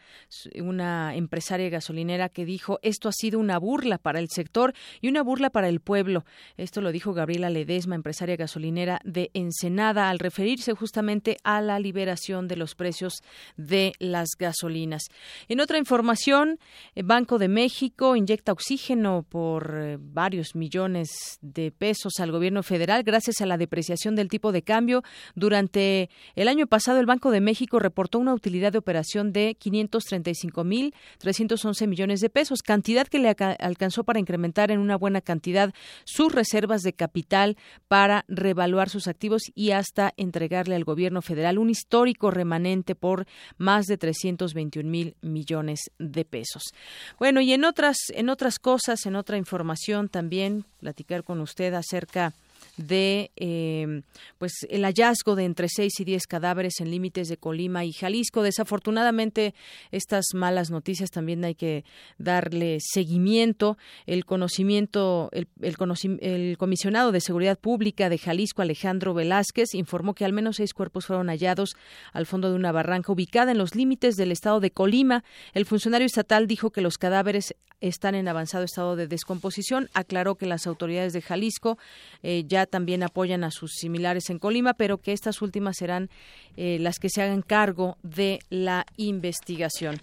una empresaria gasolinera que dijo esto ha sido una burla para el sector y una burla para el pueblo. Esto lo dijo Gabriela Ledesma, empresaria gasolinera de Ensenada, al referirse justamente a la liberación de los precios de las gasolinas. En otra información, información, el Banco de México inyecta oxígeno por eh, varios millones de pesos al gobierno federal gracias a la depreciación del tipo de cambio. Durante el año pasado, el Banco de México reportó una utilidad de operación de 535.311 millones de pesos, cantidad que le alcanzó para incrementar en una buena cantidad sus reservas de capital para revaluar sus activos y hasta entregarle al gobierno federal un histórico remanente por más de 321 mil millones de pesos. Bueno, y en otras, en otras cosas, en otra información también, platicar con usted acerca eh, pues el hallazgo de entre seis y diez cadáveres en límites de Colima y Jalisco. Desafortunadamente, estas malas noticias también hay que darle seguimiento. El conocimiento, el, el, comisionado de Seguridad Pública de Jalisco, Alejandro Velázquez, informó que al menos seis cuerpos fueron hallados al fondo de una barranca ubicada en los límites del estado de Colima. El funcionario estatal dijo que los cadáveres están en avanzado estado de descomposición. Aclaró que las autoridades de Jalisco eh, ya también apoyan a sus similares en Colima, pero que estas últimas serán eh, las que se hagan cargo de la investigación.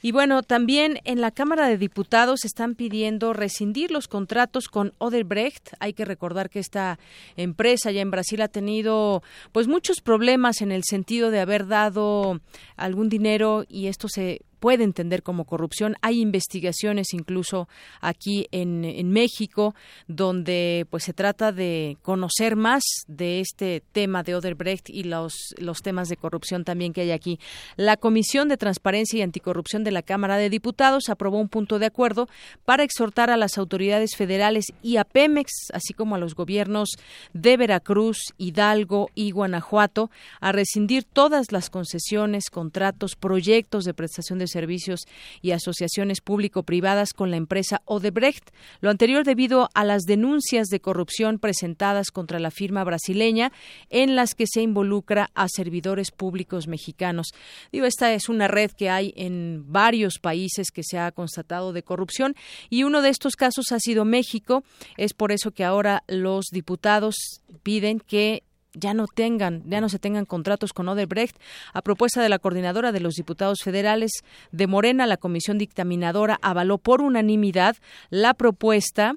Y bueno, también en la Cámara de Diputados están pidiendo rescindir los contratos con Odebrecht. Hay que recordar que esta empresa ya en Brasil ha tenido pues muchos problemas en el sentido de haber dado algún dinero y esto se puede entender como corrupción. Hay investigaciones incluso aquí en, en, México donde pues se trata de conocer más de este tema de Oderbrecht y los, los temas de corrupción también que hay aquí. La Comisión de Transparencia y Anticorrupción de la Cámara de Diputados aprobó un punto de acuerdo para exhortar a las autoridades federales y a Pemex, así como a los gobiernos de Veracruz, Hidalgo y Guanajuato, a rescindir todas las concesiones, contratos, proyectos de prestación de servicios y asociaciones público-privadas con la empresa Odebrecht. Lo anterior debido a las denuncias de corrupción presentadas contra la firma brasileña en las que se involucra a servidores públicos mexicanos. Digo, esta es una red que hay en varios países que se ha constatado de corrupción y uno de estos casos ha sido México. Es por eso que ahora los diputados piden que ya no tengan, ya no se tengan contratos con Odebrecht. A propuesta de la coordinadora de los diputados federales de Morena, la comisión dictaminadora avaló por unanimidad la propuesta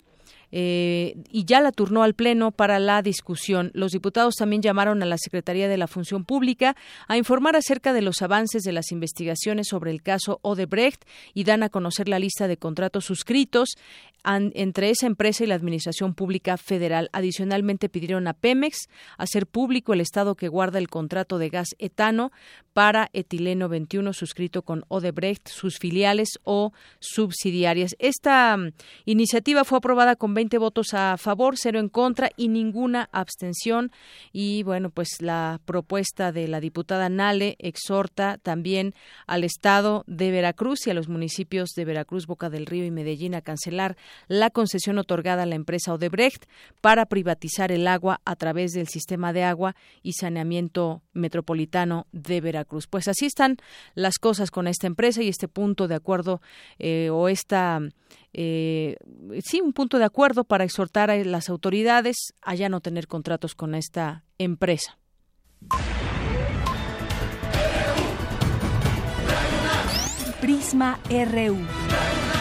eh, y ya la turnó al Pleno para la discusión. Los diputados también llamaron a la Secretaría de la Función Pública a informar acerca de los avances de las investigaciones sobre el caso Odebrecht y dan a conocer la lista de contratos suscritos entre esa empresa y la Administración Pública Federal. Adicionalmente pidieron a Pemex hacer público el estado que guarda el contrato de gas etano para etileno 21 suscrito con Odebrecht, sus filiales o subsidiarias. Esta mm, iniciativa fue aprobada con 20 votos a favor, cero en contra y ninguna abstención. Y bueno, pues la propuesta de la diputada Nale exhorta también al Estado de Veracruz y a los municipios de Veracruz, Boca del Río y Medellín a cancelar la concesión otorgada a la empresa Odebrecht para privatizar el agua a través del sistema de agua y saneamiento metropolitano de Veracruz. Pues así están las cosas con esta empresa y este punto de acuerdo eh, o esta eh, sí un punto de acuerdo para exhortar a las autoridades a ya no tener contratos con esta empresa. Prisma RU.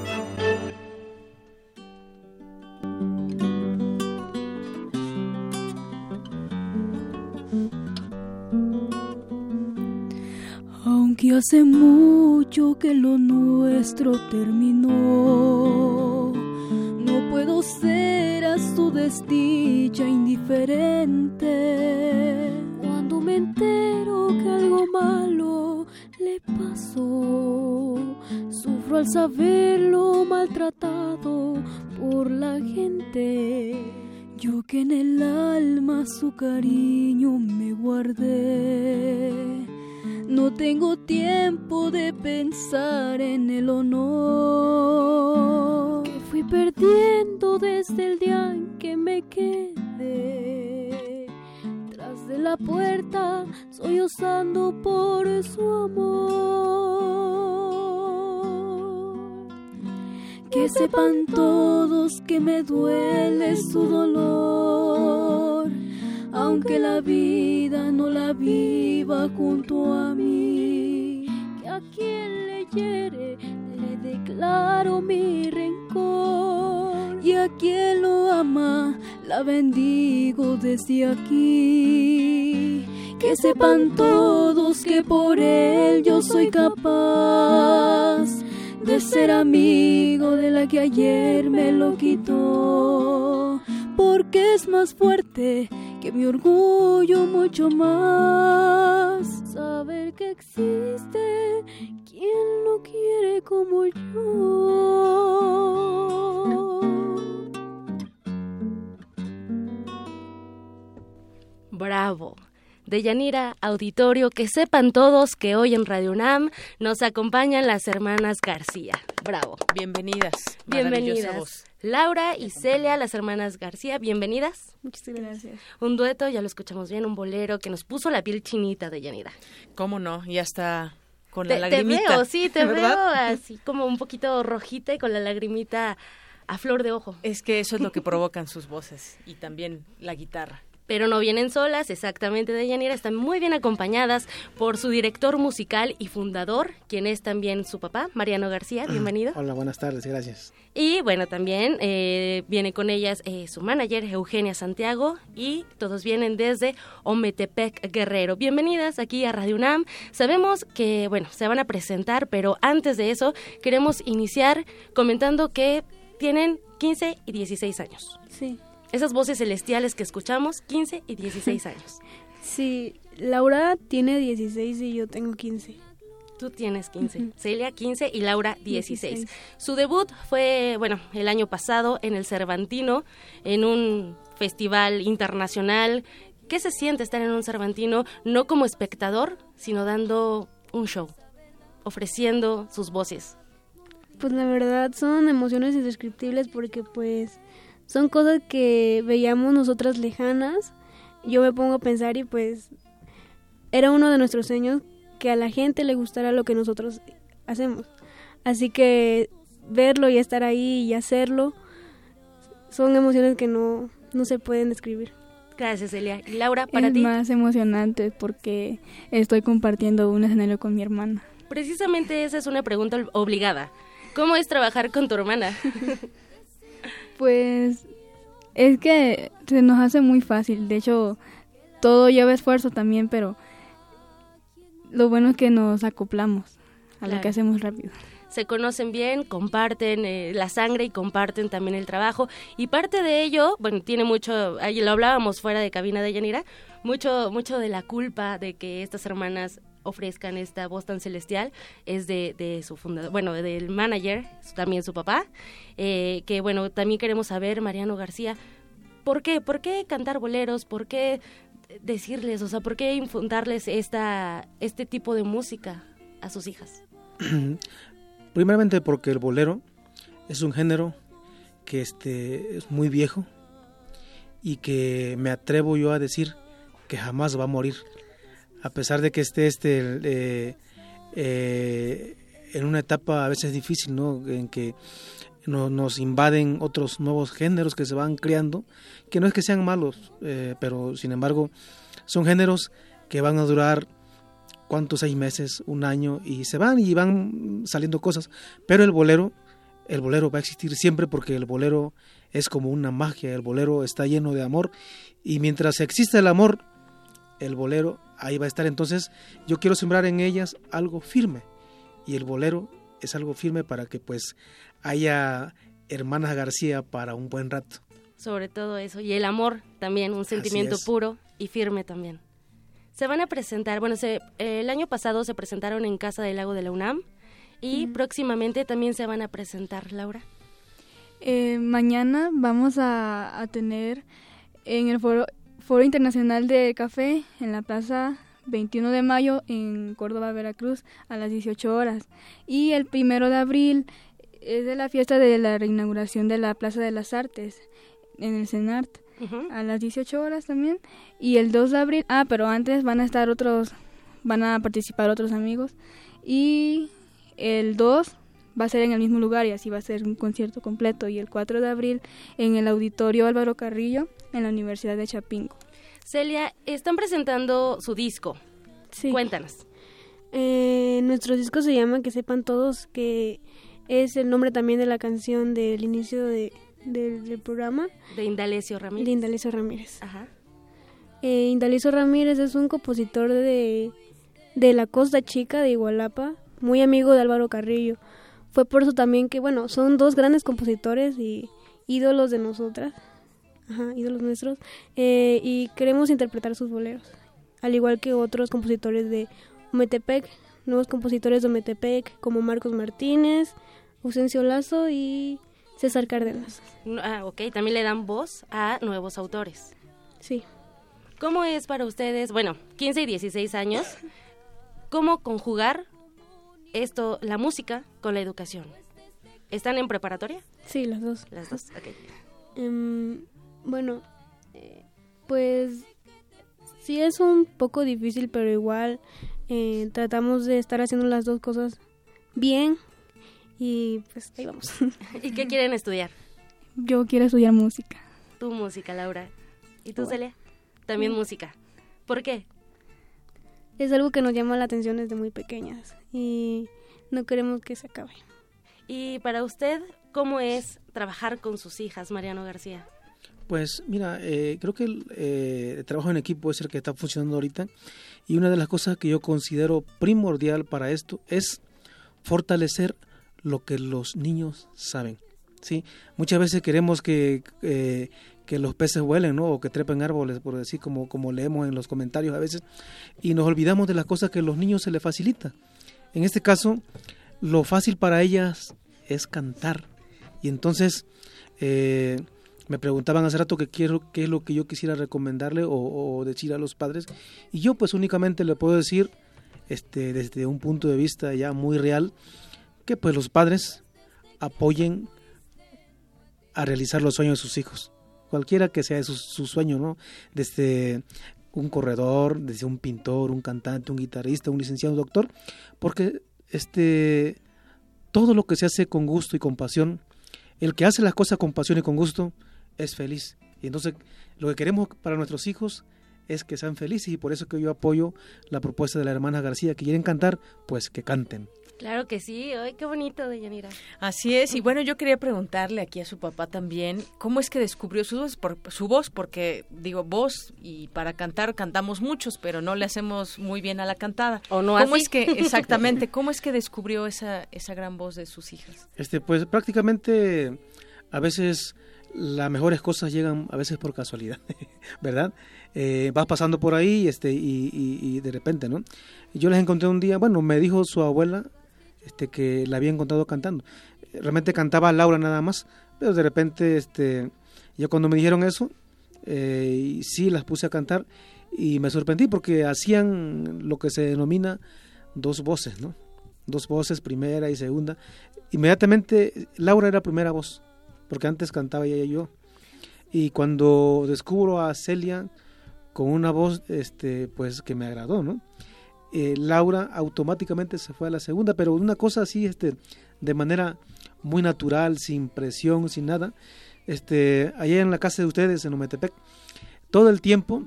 Hace mucho que lo nuestro terminó, no puedo ser a su desdicha indiferente. Cuando me entero que algo malo le pasó, sufro al saberlo maltratado por la gente. Yo que en el alma su cariño me guardé no tengo tiempo de pensar en el honor que fui perdiendo desde el día en que me quedé. Tras de la puerta, sollozando por su amor. Que sepan todos que me duele su dolor aunque la vida no la viva junto a mí. Que a quien le hiere le declaro mi rencor y a quien lo ama la bendigo desde aquí. Que sepan todos que por él yo soy capaz de ser amigo de la que ayer me lo quitó, porque es más fuerte que mi orgullo mucho más. Saber que existe quien lo quiere como yo. Bravo. De Yanira Auditorio, que sepan todos que hoy en Radio UNAM nos acompañan las hermanas García. Bravo. Bienvenidas. Bienvenidas. Laura y Celia, las hermanas García, bienvenidas. Muchas gracias. Un dueto, ya lo escuchamos bien, un bolero que nos puso la piel chinita de Yanira. ¿Cómo no? Ya está con la te, lagrimita. Te veo, sí, te veo así como un poquito rojita y con la lagrimita a flor de ojo. Es que eso es lo que provocan sus voces y también la guitarra pero no vienen solas, exactamente de Yanira, están muy bien acompañadas por su director musical y fundador, quien es también su papá, Mariano García, bienvenido. Hola, buenas tardes, gracias. Y bueno, también eh, viene con ellas eh, su manager, Eugenia Santiago, y todos vienen desde Ometepec Guerrero. Bienvenidas aquí a Radio UNAM. Sabemos que, bueno, se van a presentar, pero antes de eso queremos iniciar comentando que tienen 15 y 16 años. Sí esas voces celestiales que escuchamos, 15 y 16 años. Sí, Laura tiene 16 y yo tengo 15. Tú tienes 15, Celia 15 y Laura 16. Su debut fue, bueno, el año pasado en el Cervantino, en un festival internacional. ¿Qué se siente estar en un Cervantino no como espectador, sino dando un show, ofreciendo sus voces? Pues la verdad son emociones indescriptibles porque pues son cosas que veíamos nosotras lejanas. Yo me pongo a pensar y pues era uno de nuestros sueños que a la gente le gustara lo que nosotros hacemos. Así que verlo y estar ahí y hacerlo son emociones que no, no se pueden describir. Gracias, Elia. Y Laura, para es ti. Es más emocionante porque estoy compartiendo un escenario con mi hermana. Precisamente esa es una pregunta obligada. ¿Cómo es trabajar con tu hermana? Pues es que se nos hace muy fácil. De hecho, todo lleva esfuerzo también, pero lo bueno es que nos acoplamos a lo que hacemos rápido. Se conocen bien, comparten eh, la sangre y comparten también el trabajo. Y parte de ello, bueno, tiene mucho, ahí lo hablábamos fuera de cabina de Yanira, mucho, mucho de la culpa de que estas hermanas ofrezcan esta voz tan celestial es de, de su fundador, bueno, del manager, también su papá, eh, que bueno, también queremos saber, Mariano García, ¿por qué? ¿Por qué cantar boleros? ¿Por qué decirles, o sea, por qué infundarles esta, este tipo de música a sus hijas? Primeramente porque el bolero es un género que este, es muy viejo y que me atrevo yo a decir que jamás va a morir a pesar de que esté este eh, eh, en una etapa a veces difícil, ¿no? En que nos invaden otros nuevos géneros que se van creando, que no es que sean malos, eh, pero sin embargo son géneros que van a durar cuántos seis meses, un año y se van y van saliendo cosas, pero el bolero, el bolero va a existir siempre porque el bolero es como una magia, el bolero está lleno de amor y mientras existe el amor, el bolero ahí va a estar. Entonces yo quiero sembrar en ellas algo firme y el bolero es algo firme para que pues haya hermanas García para un buen rato. Sobre todo eso. Y el amor también, un sentimiento puro y firme también. Se van a presentar, bueno, se, el año pasado se presentaron en Casa del Lago de la UNAM y próximamente también se van a presentar, Laura. Eh, mañana vamos a, a tener en el foro Foro Internacional de Café en la Plaza 21 de mayo en Córdoba, Veracruz, a las 18 horas. Y el primero de abril es de la fiesta de la reinauguración de la Plaza de las Artes en el CENART, a las 18 horas también. Y el 2 de abril, ah, pero antes van a estar otros, van a participar otros amigos. Y el 2 va a ser en el mismo lugar y así va a ser un concierto completo. Y el 4 de abril en el Auditorio Álvaro Carrillo en la Universidad de Chapingo. Celia, están presentando su disco. Sí. Cuéntanos. Eh, nuestro disco se llama Que sepan todos, que es el nombre también de la canción del inicio de, del programa. De Indalecio Ramírez. De Indalecio Ramírez. Ajá. Eh, Indalecio Ramírez es un compositor de, de la Costa Chica de Igualapa, muy amigo de Álvaro Carrillo. Fue por eso también que, bueno, son dos grandes compositores y ídolos de nosotras ajá, ídolos nuestros, eh, y queremos interpretar sus boleros, al igual que otros compositores de Ometepec, nuevos compositores de Ometepec, como Marcos Martínez, Ausencio Lazo y César Cárdenas. Ah, ok, también le dan voz a nuevos autores. Sí. ¿Cómo es para ustedes, bueno, 15 y 16 años, cómo conjugar esto, la música, con la educación? ¿Están en preparatoria? Sí, las dos. Las dos, ok. Em, bueno, eh, pues sí es un poco difícil, pero igual eh, tratamos de estar haciendo las dos cosas bien y pues ahí vamos. ¿Y qué quieren estudiar? Yo quiero estudiar música. Tu música, Laura. ¿Y tú, Celia? También música. ¿Por qué? Es algo que nos llama la atención desde muy pequeñas y no queremos que se acabe. Y para usted, ¿cómo es trabajar con sus hijas, Mariano García? Pues mira, eh, creo que eh, el, trabajo en equipo es el que está funcionando ahorita y una de las cosas que yo considero primordial para esto es fortalecer lo que los niños saben. ¿sí? Muchas veces queremos que, eh, que los peces vuelen ¿no? o que trepen árboles, por decir como, como leemos en los comentarios a veces, y nos olvidamos de las cosas que a los niños se les facilita. En este caso, lo fácil para ellas es cantar. Y entonces eh, me preguntaban hace rato que quiero, qué es lo que yo quisiera recomendarle o, decir a los padres. Y yo pues únicamente le puedo decir, este, desde un punto de vista ya muy real, que pues los padres apoyen a realizar los sueños de sus hijos. Cualquiera que sea su, su sueño, ¿no? Desde un corredor, desde un pintor, un cantante, un guitarrista, un licenciado, un doctor, porque este todo lo que se hace con gusto y con pasión, el que hace las cosas con pasión y con gusto es feliz. Y entonces lo que queremos para nuestros hijos es que sean felices y por eso que yo apoyo la propuesta de la hermana García, que quieren cantar, pues que canten. Claro que sí, ay, qué bonito, Deyanira. Así es, y bueno, yo quería preguntarle aquí a su papá también, ¿cómo es que descubrió su voz? Por, su voz, porque digo, voz y para cantar cantamos muchos, pero no le hacemos muy bien a la cantada. O no ¿Cómo así? es que, exactamente, cómo es que descubrió esa, esa gran voz de sus hijas? Este, pues prácticamente a veces las mejores cosas llegan a veces por casualidad, ¿verdad? Eh, vas pasando por ahí este, y, de repente, ¿no? Yo les encontré un día, bueno, me dijo su abuela, este, que la había encontrado cantando. Realmente cantaba Laura nada más, pero de repente, este, yo cuando me dijeron eso, eh, sí las puse a cantar y me sorprendí porque hacían lo que se denomina dos voces, ¿no? Dos voces, primera y segunda. Inmediatamente Laura era primera voz, porque antes cantaba ella y yo. Y cuando descubro a Celia con una voz, este, pues que me agradó, ¿no? eh, Laura automáticamente se fue a la segunda, pero una cosa así, este, de manera muy natural, sin presión, sin nada. Este, allá en la casa de ustedes, en Ometepec, todo el tiempo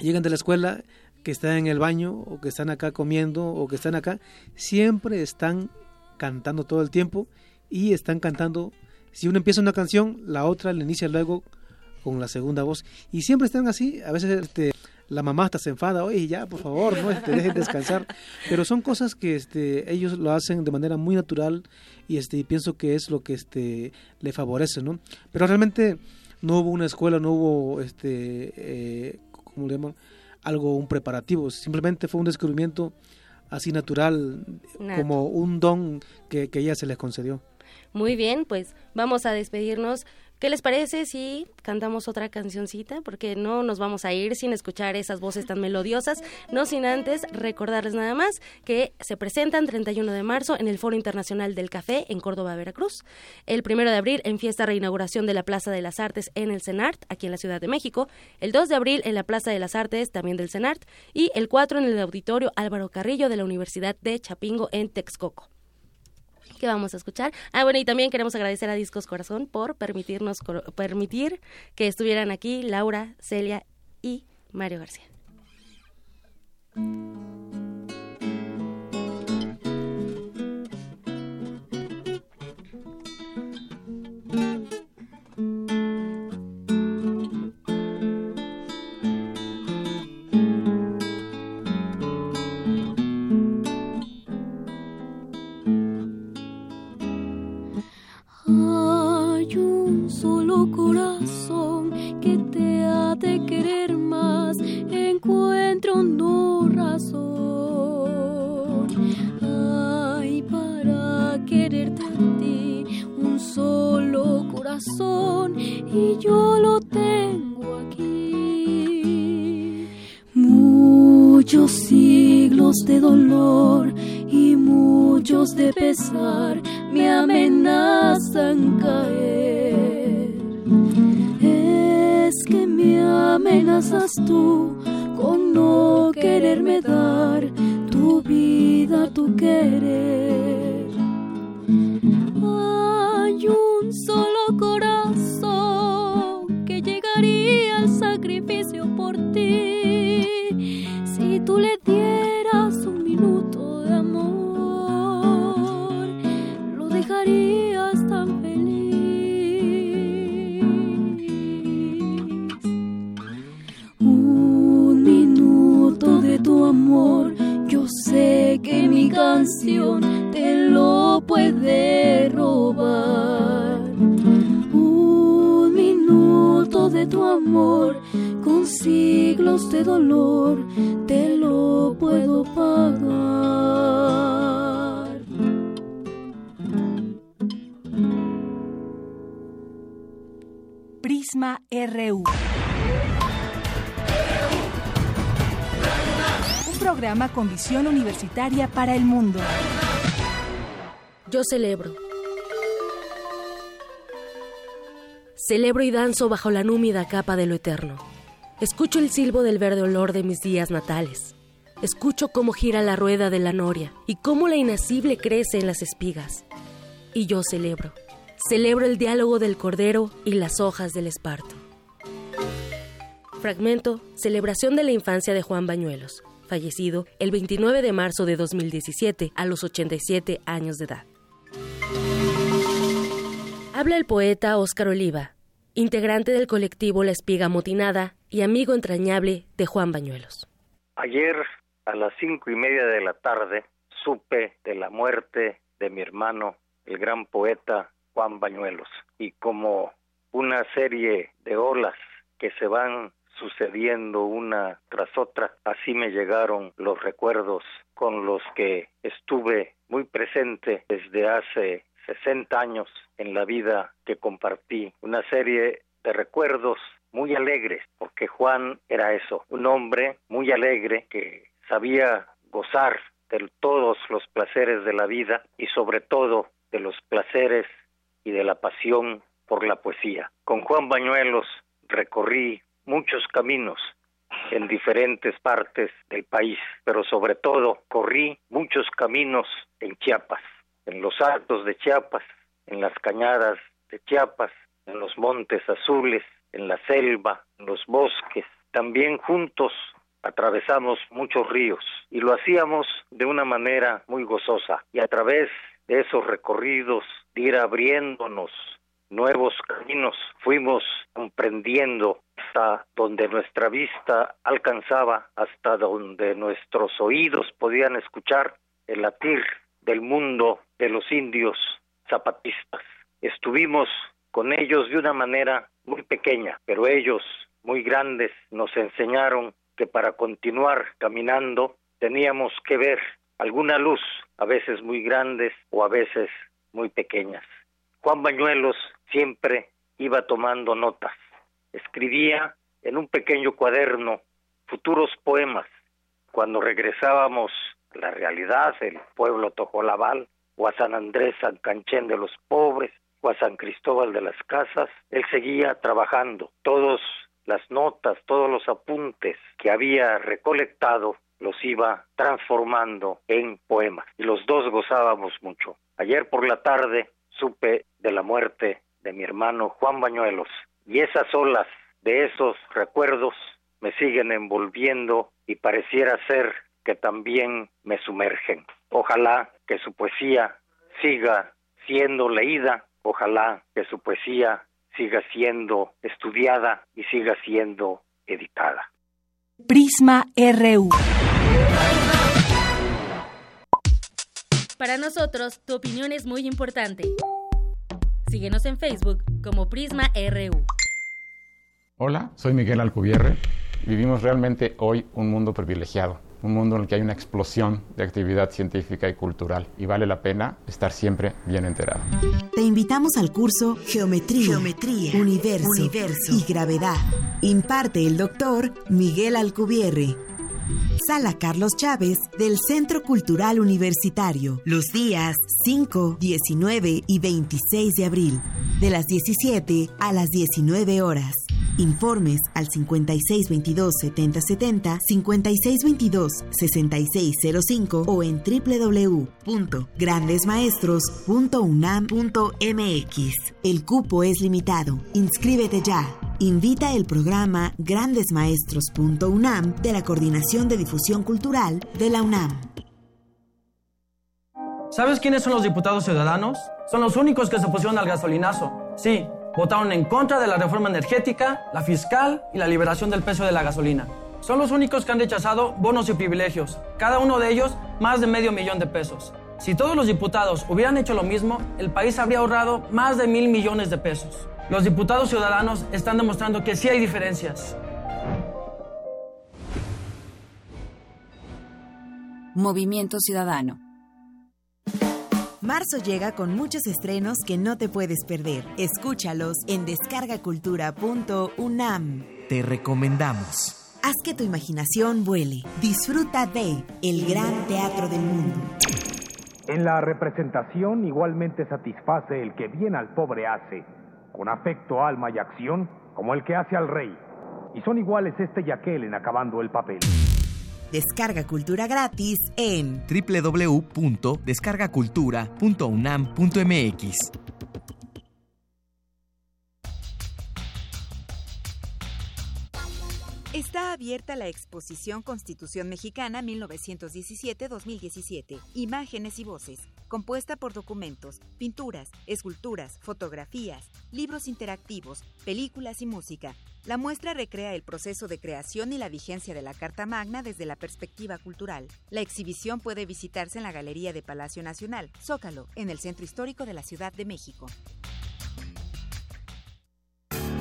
llegan de la escuela, que están en el baño, o que están acá comiendo, o que están acá, siempre están cantando todo el tiempo y están cantando. Si uno empieza una canción, la otra le inicia luego con la segunda voz. Y siempre están así, a veces este, la mamá hasta se enfada, oye, ya, por favor, no este, dejen descansar. Pero son cosas que este, ellos lo hacen de manera muy natural y este, pienso que es lo que este, le favorece, ¿no? Pero realmente no hubo una escuela, no hubo, este, eh, ¿cómo le llaman? Algo, un preparativo, simplemente fue un descubrimiento así natural, como un don que, que ella se les concedió. Muy bien, pues vamos a despedirnos. ¿Qué les parece si cantamos otra cancioncita? Porque no nos vamos a ir sin escuchar esas voces tan melodiosas, no sin antes recordarles nada más que se presentan 31 de marzo en el Foro Internacional del Café en Córdoba, Veracruz, el 1 de abril en fiesta reinauguración de la Plaza de las Artes en el CENART, aquí en la Ciudad de México, el 2 de abril en la Plaza de las Artes, también del CENART, y el 4 en el Auditorio Álvaro Carrillo de la Universidad de Chapingo en Texcoco. ¿Qué vamos a escuchar? Ah, bueno, y también queremos agradecer a Discos Corazón por permitirnos permitir que estuvieran aquí Laura, Celia y Mario García. Y yo lo tengo aquí. los siglos de dolor y muchos de pesar me amenazan caer. Es que me amenazas tú con no quererme dar tu vida, tu querer. Si tú le dieras un minuto de amor. Lo dejarías tan feliz. Un minuto de tu amor yo sé que mi canción te lo puede robar. Un minuto de tu amor siglos de dolor te lo puedo pagar. Prisma RU. programa con visión universitaria para el mundo. Yo celebro. Celebro y danzo bajo la númida capa de lo eterno. Escucho el silbo del verde olor de mis días natales. Escucho cómo gira la rueda de la noria y cómo la inacible crece en las espigas. Y yo celebro. Celebro el diálogo del cordero y las hojas del esparto. Fragmento, celebración de la infancia de Juan Bañuelos, fallecido el 29 de marzo de 2017 a los 87 años de edad. Habla el poeta Óscar Oliva, integrante del colectivo La Espiga Motinada y amigo entrañable de Juan Bañuelos. Ayer a las cinco y media de la tarde supe de la muerte de mi hermano, el gran poeta Juan Bañuelos, y como una serie de olas que se van sucediendo una tras otra. Así me llegaron los recuerdos con los que estuve muy presente desde hace 60 años en la vida que compartí. Una serie de recuerdos muy alegres, porque Juan era eso, un hombre muy alegre que sabía gozar de todos los placeres de la vida y sobre todo de los placeres y de la pasión por la poesía. Con Juan Bañuelos recorrí muchos caminos en diferentes partes del país, pero sobre todo corrí muchos caminos en Chiapas, en los altos de Chiapas, en las cañadas de Chiapas, en los montes azules, en la selva, en los bosques. También juntos atravesamos muchos ríos y lo hacíamos de una manera muy gozosa y a través de esos recorridos de ir abriéndonos nuevos caminos, fuimos comprendiendo hasta donde nuestra vista alcanzaba, hasta donde nuestros oídos podían escuchar el latir del mundo de los indios zapatistas. Estuvimos con ellos de una manera muy pequeña, pero ellos, muy grandes, nos enseñaron que para continuar caminando teníamos que ver alguna luz, a veces muy grandes o a veces muy pequeñas. Juan Bañuelos siempre iba tomando notas. Escribía en un pequeño cuaderno futuros poemas. Cuando regresábamos la realidad, el pueblo Tojolabal, o a San Andrés San Canchén de los Pobres, o a San Cristóbal de las Casas, él seguía trabajando. Todas las notas, todos los apuntes que había recolectado los iba transformando en poemas. Y los dos gozábamos mucho. Ayer por la tarde supe de la muerte de mi hermano Juan Bañuelos y esas olas de esos recuerdos me siguen envolviendo y pareciera ser que también me sumergen. Ojalá que su poesía siga siendo leída, ojalá que su poesía siga siendo estudiada y siga siendo editada. Prisma RU. Para nosotros, tu opinión es muy importante. Síguenos en Facebook como Prisma RU. Hola, soy Miguel Alcubierre. Vivimos realmente hoy un mundo privilegiado, un mundo en el que hay una explosión de actividad científica y cultural y vale la pena estar siempre bien enterado. Te invitamos al curso Geometría, Geometría Universo, Universo y Gravedad. Imparte el doctor Miguel Alcubierre Sala Carlos Chávez del Centro Cultural Universitario, los días 5, 19 y 26 de abril, de las 17 a las 19 horas. Informes al 5622-7070, 5622-6605 o en www.grandesmaestros.unam.mx. El cupo es limitado. Inscríbete ya. Invita el programa grandesmaestros.unam de la Coordinación de Difusión Cultural de la UNAM. ¿Sabes quiénes son los diputados ciudadanos? Son los únicos que se opusieron al gasolinazo. Sí, votaron en contra de la reforma energética, la fiscal y la liberación del peso de la gasolina. Son los únicos que han rechazado bonos y privilegios, cada uno de ellos más de medio millón de pesos. Si todos los diputados hubieran hecho lo mismo, el país habría ahorrado más de mil millones de pesos. Los diputados ciudadanos están demostrando que sí hay diferencias. Movimiento Ciudadano. Marzo llega con muchos estrenos que no te puedes perder. Escúchalos en descargacultura.unam. Te recomendamos. Haz que tu imaginación vuele. Disfruta de El Gran Teatro del Mundo. En la representación igualmente satisface el que bien al pobre hace, con afecto, alma y acción, como el que hace al rey. Y son iguales este y aquel en acabando el papel. Descarga cultura gratis en www.descargacultura.unam.mx. Está abierta la exposición Constitución Mexicana 1917-2017, Imágenes y Voces, compuesta por documentos, pinturas, esculturas, fotografías, libros interactivos, películas y música. La muestra recrea el proceso de creación y la vigencia de la Carta Magna desde la perspectiva cultural. La exhibición puede visitarse en la Galería de Palacio Nacional, Zócalo, en el Centro Histórico de la Ciudad de México.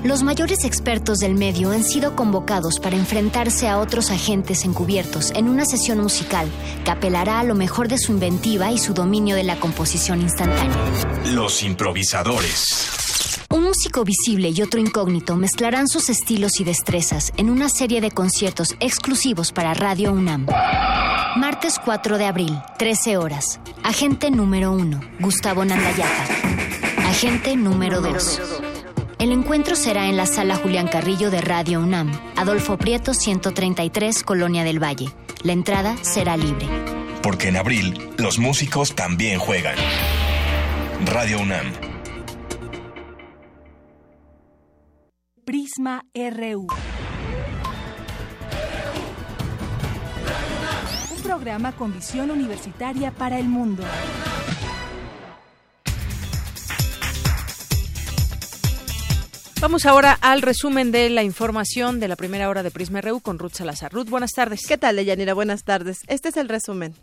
Los mayores expertos del medio han sido convocados para enfrentarse a otros agentes encubiertos en una sesión musical que apelará a lo mejor de su inventiva y su dominio de la composición instantánea. Los improvisadores. Músico visible y otro incógnito mezclarán sus estilos y destrezas en una serie de conciertos exclusivos para Radio UNAM. Martes 4 de abril, 13 horas. Agente número 1, Gustavo Nandayata. Agente número 2. El encuentro será en la sala Julián Carrillo de Radio UNAM, Adolfo Prieto 133, Colonia del Valle. La entrada será libre. Porque en abril los músicos también juegan. Radio UNAM. Prisma RU. Un programa con visión universitaria para el mundo. Vamos ahora al resumen de la información de la primera hora de Prisma RU con Ruth Salazar. Ruth, buenas tardes. ¿Qué tal, Deyanira? Buenas tardes. Este es el resumen.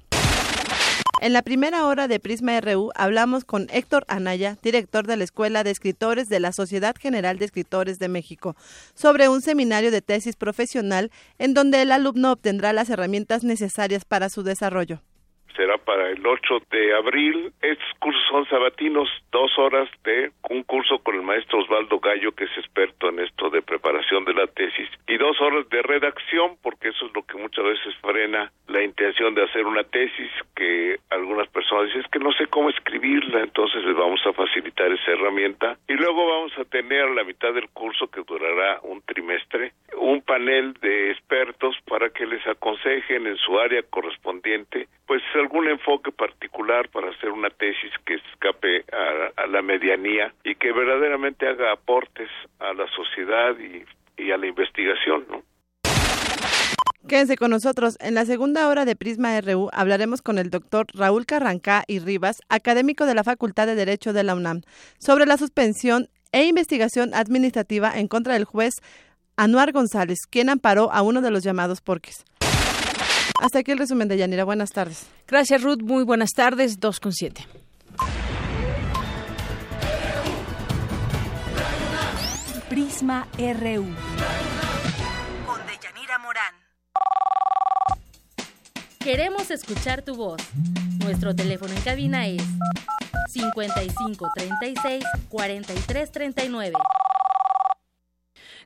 En la primera hora de Prisma RU hablamos con Héctor Anaya, director de la Escuela de Escritores de la Sociedad General de Escritores de México, sobre un seminario de tesis profesional en donde el alumno obtendrá las herramientas necesarias para su desarrollo será para el 8 de abril. Estos cursos son sabatinos, dos horas de un curso con el maestro Osvaldo Gallo, que es experto en esto de preparación de la tesis, y dos horas de redacción, porque eso es lo que muchas veces frena la intención de hacer una tesis, que algunas personas dicen, que no sé cómo escribirla, entonces les vamos a facilitar esa herramienta. Y luego vamos a tener a la mitad del curso, que durará un trimestre, un panel de expertos para que les aconsejen en su área correspondiente, pues algún enfoque particular para hacer una tesis que escape a, la medianía y que verdaderamente haga aportes a la sociedad y, y a la investigación, ¿no? Quédense con nosotros. En la segunda hora de Prisma RU hablaremos con el doctor Raúl Carrancá y Rivas, académico de la Facultad de Derecho de la UNAM, sobre la suspensión e investigación administrativa en contra del juez Anuar González, quien amparó a uno de los llamados porques. Hasta aquí el resumen de Yanira. Buenas tardes. Gracias, Ruth. Muy buenas tardes. 2 con 7. Prisma RU. Con Deyanira Morán. Queremos escuchar tu voz. Nuestro teléfono en cabina es 55 36 43 39.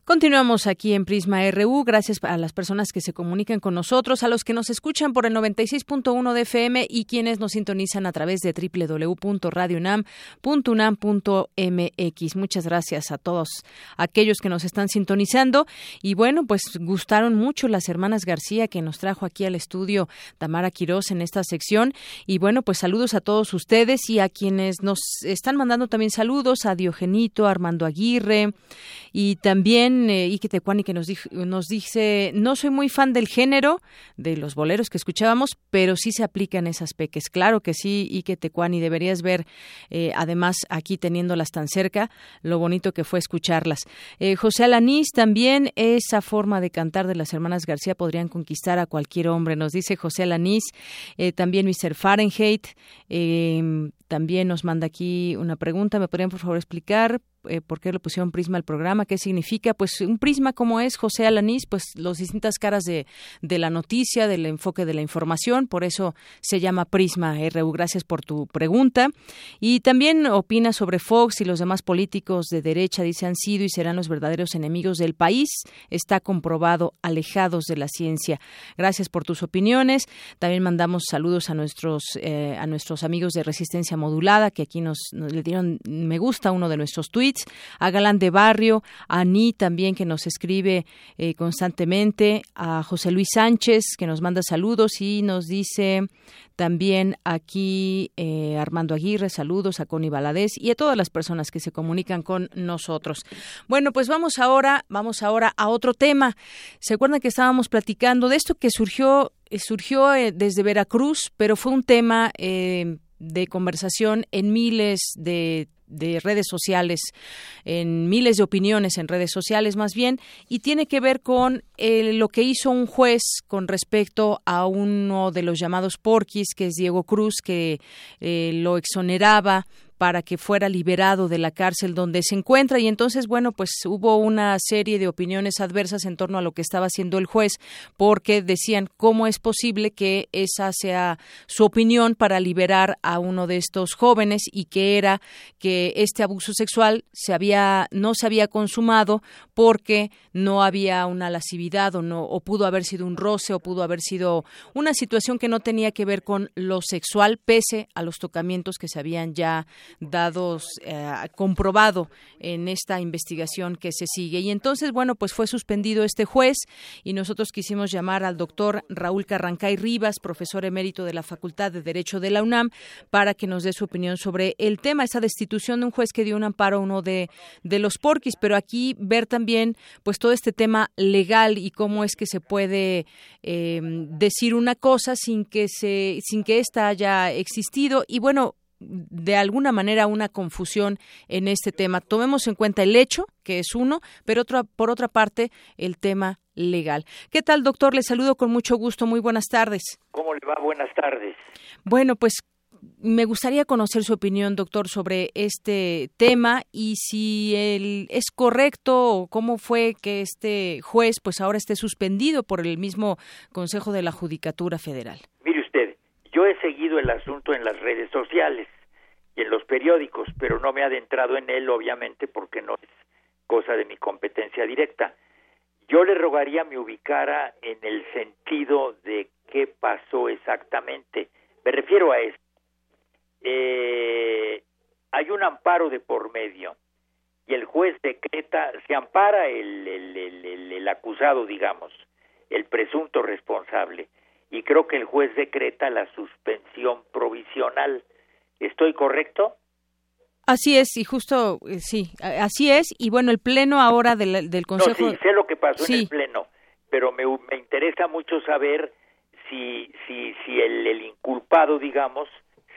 Continuamos aquí en Prisma RU. Gracias a las personas que se comunican con nosotros, a los que nos escuchan por el 96.1 de FM y quienes nos sintonizan a través de www.radionam.unam.mx. Muchas gracias a todos aquellos que nos están sintonizando. Y bueno, pues gustaron mucho las hermanas García que nos trajo aquí al estudio Tamara Quirós en esta sección. Y bueno, pues saludos a todos ustedes y a quienes nos están mandando también saludos, a Diogenito, Armando Aguirre y también eh, Ike Tecuani que nos, nos dice, no soy muy fan del género de los boleros que escuchábamos, pero sí se aplican esas peques. Claro que sí, Ike Tecuani, deberías ver, eh, además aquí teniéndolas tan cerca, lo bonito que fue escucharlas. Eh, José Alanís también, esa forma de cantar de las hermanas García podrían conquistar a cualquier hombre, nos dice José Alanís, eh, también Mr. Fahrenheit, también nos manda aquí una pregunta, ¿me podrían por favor explicar eh, por qué lo pusieron prisma al programa, qué significa, pues un prisma como es José Alanís, pues las distintas caras de, la noticia, del enfoque de la información, por eso se llama Prisma RU. Gracias por tu pregunta. Y también opina sobre Fox y los demás políticos de derecha, dice, han sido y serán los verdaderos enemigos del país. Está comprobado, alejados de la ciencia. Gracias por tus opiniones. También mandamos saludos a nuestros, eh, a nuestros amigos de Resistencia Modulada, que aquí nos le dieron me gusta uno de nuestros tweets a Galán de Barrio, a Ani también que nos escribe eh, constantemente, a José Luis Sánchez que nos manda saludos y nos dice también aquí eh, Armando Aguirre, saludos a Connie Baladés y a todas las personas que se comunican con nosotros. Bueno, pues vamos ahora, vamos ahora a otro tema. ¿Se acuerdan que estábamos platicando de esto que surgió, eh, surgió desde Veracruz, pero fue un tema de conversación en miles de de redes sociales, en miles de opiniones en redes sociales más bien, y tiene que ver con eh, lo que hizo un juez con respecto a uno de los llamados porquis, que es Diego Cruz, que eh, lo exoneraba para que fuera liberado de la cárcel donde se encuentra. Y entonces bueno pues hubo una serie de opiniones adversas en torno a lo que estaba haciendo el juez porque decían cómo es posible que esa sea su opinión para liberar a uno de estos jóvenes y que era que este abuso sexual se había no se había consumado porque no había una lascividad o no o pudo haber sido un roce o pudo haber sido una situación que no tenía que ver con lo sexual pese a los tocamientos que se habían ya dados eh, comprobado en esta investigación que se sigue. Y entonces, bueno, pues fue suspendido este juez y nosotros quisimos llamar al doctor Raúl Carrancay Rivas, profesor emérito de la Facultad de Derecho de la UNAM, para que nos dé su opinión sobre el tema, esa destitución de un juez que dio un amparo a uno de, de los porquis, pero aquí ver también pues todo este tema legal y cómo es que se puede eh, decir una cosa sin que se sin que ésta haya existido y bueno de alguna manera una confusión en este tema. Tomemos en cuenta el hecho, que es uno, pero por otra parte, el tema legal. ¿Qué tal, doctor? Le saludo con mucho gusto. Muy buenas tardes. ¿Cómo le va? Buenas tardes. Bueno, pues me gustaría conocer su opinión, doctor, sobre este tema y si el, es correcto o cómo fue que este juez pues ahora esté suspendido por el mismo Consejo de la Judicatura Federal. Mire usted, yo he seguido el asunto en las redes sociales y en los periódicos, pero no me he adentrado en él, obviamente, porque no es cosa de mi competencia directa. Yo le rogaría me ubicara en el sentido de qué pasó exactamente. Me refiero a esto. Eh, hay un amparo de por medio y el juez decreta, se ampara el, el, el acusado, digamos, el presunto responsable y creo que el juez decreta la suspensión provisional. ¿Estoy correcto? Así es, y justo, eh, sí, así es. Y bueno, el pleno ahora del, del Consejo... No, sí, sé lo que pasó en el pleno, pero me, me interesa mucho saber si, si, si el, el, inculpado, digamos,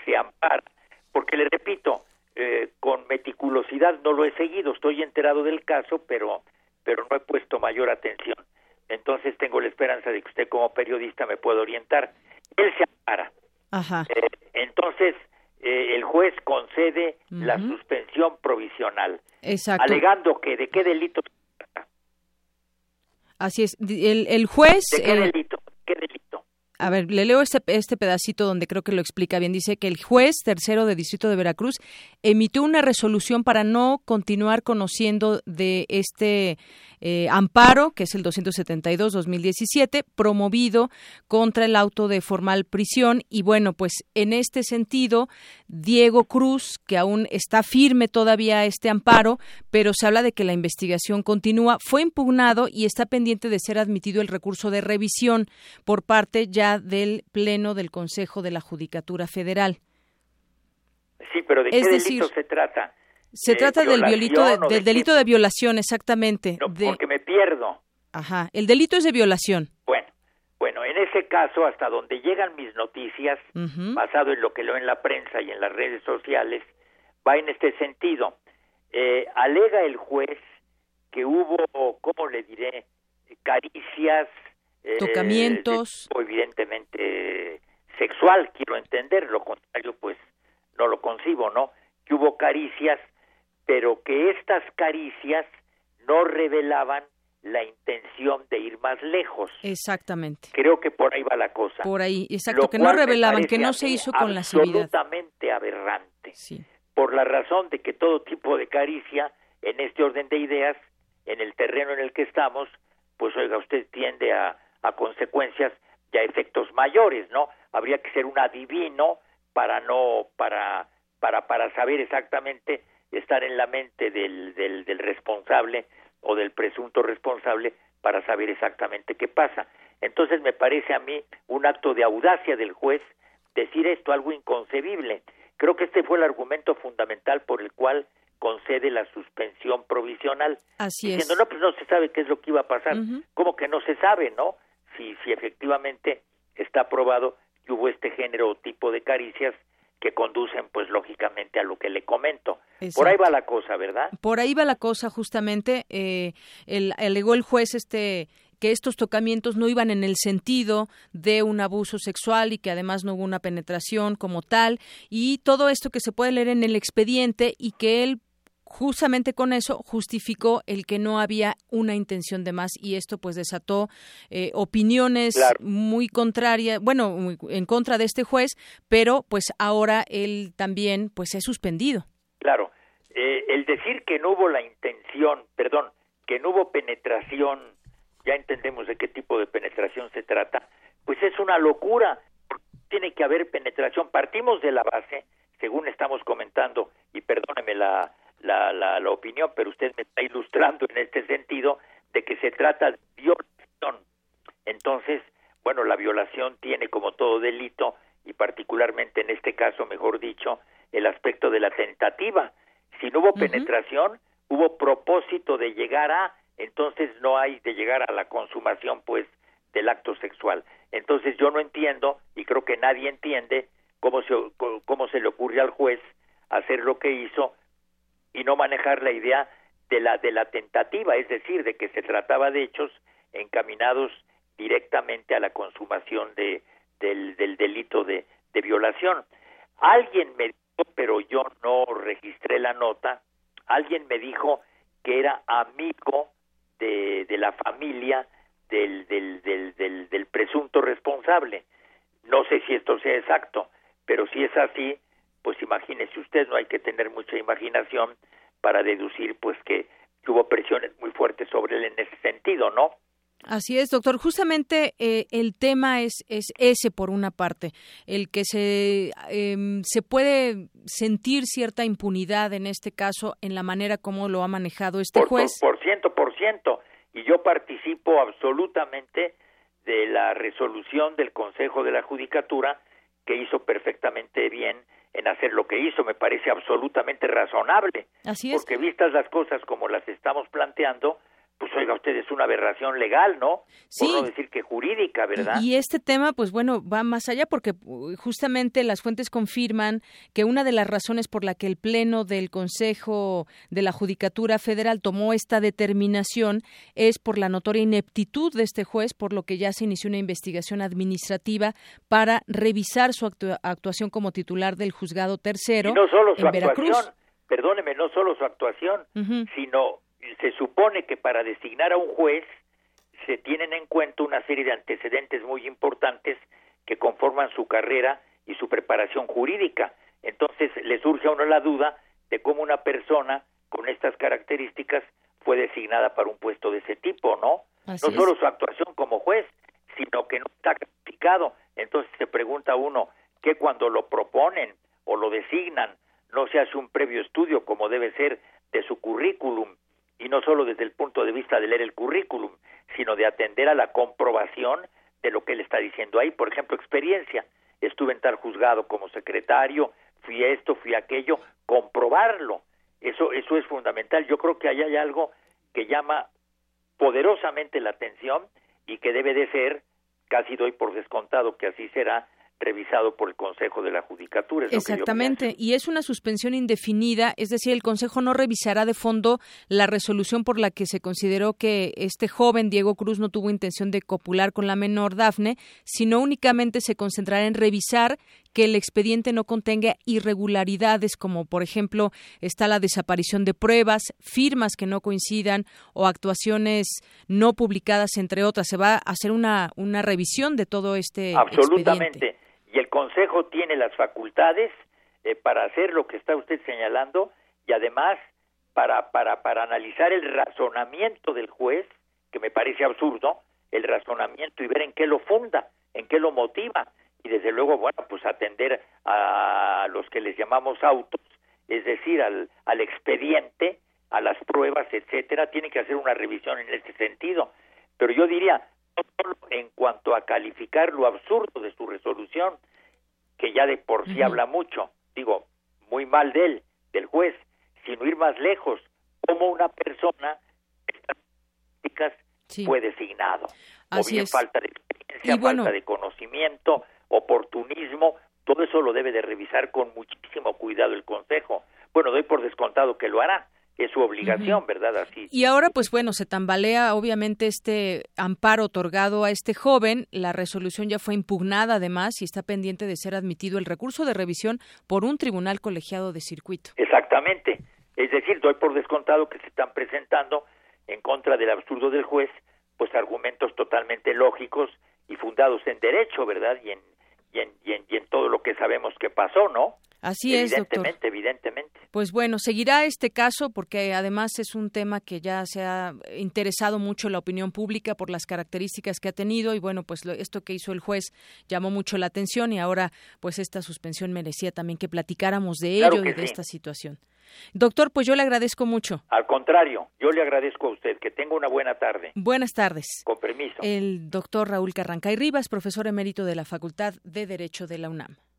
se ampara. Porque le repito, eh, con meticulosidad no lo he seguido, estoy enterado del caso, pero, pero no he puesto mayor atención entonces tengo la esperanza de que usted como periodista me pueda orientar. Él se ampara. Ajá. Eh, entonces, eh, el juez concede la suspensión provisional. Exacto. Alegando que de qué delito. Así es. El, el juez. ¿De qué delito? A ver, le leo este, este pedacito donde creo que lo explica bien. Dice que el juez tercero de Distrito de Veracruz emitió una resolución para no continuar conociendo de este eh, amparo, que es el 272-2017, promovido contra el auto de formal prisión. Y bueno, pues en este sentido, Diego Cruz, que aún está firme todavía este amparo, pero se habla de que la investigación continúa, fue impugnado y está pendiente de ser admitido el recurso de revisión por parte ya del Pleno del Consejo de la Judicatura Federal. Sí, pero ¿de qué delito se trata? Se trata del, violito del delito de violación, exactamente. No, porque me pierdo. Ajá, el delito es de violación. Bueno, bueno, en ese caso, hasta donde llegan mis noticias, basado en lo que leo en la prensa y en las redes sociales, va en este sentido. Eh, alega el juez que hubo, ¿cómo le diré? Caricias. Eh, Tocamientos. evidentemente sexual, quiero entender, lo contrario, pues no lo concibo, ¿no? Que hubo caricias pero que estas caricias no revelaban la intención de ir más lejos. Exactamente. Creo que por ahí va la cosa. Por ahí, exacto, que no revelaban, que no se hizo con la civilidad. Absolutamente aberrante. Sí. Por la razón de que todo tipo de caricia, en este orden de ideas, en el terreno en el que estamos, pues oiga, usted tiende a, a consecuencias y a efectos mayores, ¿no? Habría que ser un adivino para no, para, para, para saber exactamente estar en la mente del, del, del responsable o del presunto responsable para saber exactamente qué pasa. Entonces me parece a mí un acto de audacia del juez decir esto, algo inconcebible. Creo que este fue el argumento fundamental por el cual concede la suspensión provisional. Así diciendo, no, pues no se sabe qué es lo que iba a pasar. ¿Cómo que no se sabe, no? Si, si efectivamente está probado que hubo este género o tipo de caricias que conducen pues lógicamente a lo que le comento. Por ahí va la cosa, ¿verdad? Por ahí va la cosa justamente. Eh, el, alegó el juez este que estos tocamientos no iban en el sentido de un abuso sexual y que además no hubo una penetración como tal y todo esto que se puede leer en el expediente y que él justamente con eso justificó el que no había una intención de más y esto pues desató eh, opiniones muy contrarias, bueno, en contra de este juez, pero pues ahora él también pues es suspendido. Claro, eh, el decir que no hubo la intención, perdón, que no hubo penetración, ya entendemos de qué tipo de penetración se trata, pues es una locura. Tiene que haber penetración. Partimos de la base, según estamos comentando, y perdóneme la, la, la, la opinión, pero usted me está ilustrando en este sentido de que se trata de violación. Entonces, bueno, la violación tiene como todo delito, y particularmente en este caso, mejor dicho, el aspecto de la tentativa. Si no hubo penetración, hubo propósito de llegar a, entonces no hay de llegar a la consumación, pues, del acto sexual. Entonces yo no entiendo, y creo que nadie entiende, cómo se, cómo se le ocurre al juez hacer lo que hizo y no manejar la idea de la de la tentativa, es decir, de que se trataba de hechos encaminados directamente a la consumación de del, del delito de, de violación. Alguien me dijo, pero yo no registré la nota, alguien me dijo que era amigo de, de la familia del, del, del, del presunto responsable. No sé si esto sea exacto, pero si es así, pues imagínese usted, no hay que tener mucha imaginación para deducir pues que hubo presiones muy fuertes sobre él en ese sentido, ¿no? Así es, doctor. Justamente eh, el tema es, es ese por una parte, el que se, em, se puede sentir cierta impunidad en este caso en la manera como lo ha manejado este juez. Por ciento, por ciento. Y yo participo absolutamente de la resolución del Consejo de la Judicatura que hizo perfectamente bien en hacer lo que hizo, me parece absolutamente razonable. Así es. Porque vistas las cosas como las estamos planteando, pues oiga usted, es una aberración legal, ¿no? Sí. Por no decir que jurídica, ¿verdad? Y, este tema, pues bueno, va más allá porque justamente las fuentes confirman que una de las razones por la que el Pleno del Consejo de la Judicatura Federal tomó esta determinación es por la notoria ineptitud de este juez, por lo que ya se inició una investigación administrativa para revisar su actuación como titular del juzgado tercero y no solo su en actuación, Veracruz. Perdóneme, no solo su actuación, sino se supone que para designar a un juez se tienen en cuenta una serie de antecedentes muy importantes que conforman su carrera y su preparación jurídica. Entonces le surge a uno la duda de cómo una persona con estas características fue designada para un puesto de ese tipo, ¿no? no solo su actuación como juez, sino que no está calificado. Entonces se pregunta uno que cuando lo proponen o lo designan no se hace un previo estudio como debe ser de su currículum y no solo desde el punto de vista de leer el currículum, sino de atender a la comprobación de lo que él está diciendo ahí. Por ejemplo, experiencia. Estuve en tal juzgado como secretario, fui esto, fui aquello, comprobarlo. Eso, eso es fundamental. Yo creo que ahí hay algo que llama poderosamente la atención y que debe de ser, casi doy por descontado que así será, revisado por el Consejo de la Judicatura. Exactamente, y es una suspensión indefinida, es decir, el Consejo no revisará de fondo la resolución por la que se consideró que este joven Diego Cruz no tuvo intención de copular con la menor Dafne, sino únicamente se concentrará en revisar que el expediente no contenga irregularidades como por ejemplo está la desaparición de pruebas, firmas que no coincidan o actuaciones no publicadas entre otras. Se va a hacer una, una revisión de todo este Absolutamente y el Consejo tiene las facultades eh, para hacer lo que está usted señalando y además para, para, para analizar el razonamiento del juez, que me parece absurdo, el razonamiento y ver en qué lo funda, en qué lo motiva y desde luego, bueno, pues atender a los que les llamamos autos, es decir, al, al expediente, a las pruebas, etcétera, tiene que hacer una revisión en este sentido. Pero yo diría, en cuanto a calificar lo absurdo de su resolución, que ya de por sí habla mucho, digo, muy mal de él, del juez, sin ir más lejos, como una persona sí. fue designado. o bien falta de experiencia, falta de conocimiento, oportunismo, todo eso lo debe de revisar con muchísimo cuidado el Consejo. Bueno, doy por descontado que lo hará, es su obligación, ¿verdad? Así. Y ahora, pues bueno, se tambalea obviamente este amparo otorgado a este joven. La resolución ya fue impugnada además y está pendiente de ser admitido el recurso de revisión por un tribunal colegiado de circuito. Exactamente. Es decir, doy por descontado que se están presentando en contra del absurdo del juez, pues argumentos totalmente lógicos y fundados en derecho, ¿verdad? Y en, y en, y en, y en todo lo que sabemos que pasó, ¿no? Así es, doctor. Evidentemente, evidentemente. Pues bueno, seguirá este caso porque además es un tema que ya se ha interesado mucho la opinión pública por las características que ha tenido y bueno, pues esto que hizo el juez llamó mucho la atención y ahora pues esta suspensión merecía también que platicáramos de ello y de esta situación. Doctor, pues yo le agradezco mucho. Al contrario, yo le agradezco a usted. Que tenga una buena tarde. Buenas tardes. Con permiso. El doctor Raúl Carrancay Rivas, profesor emérito de la Facultad de Derecho de la UNAM.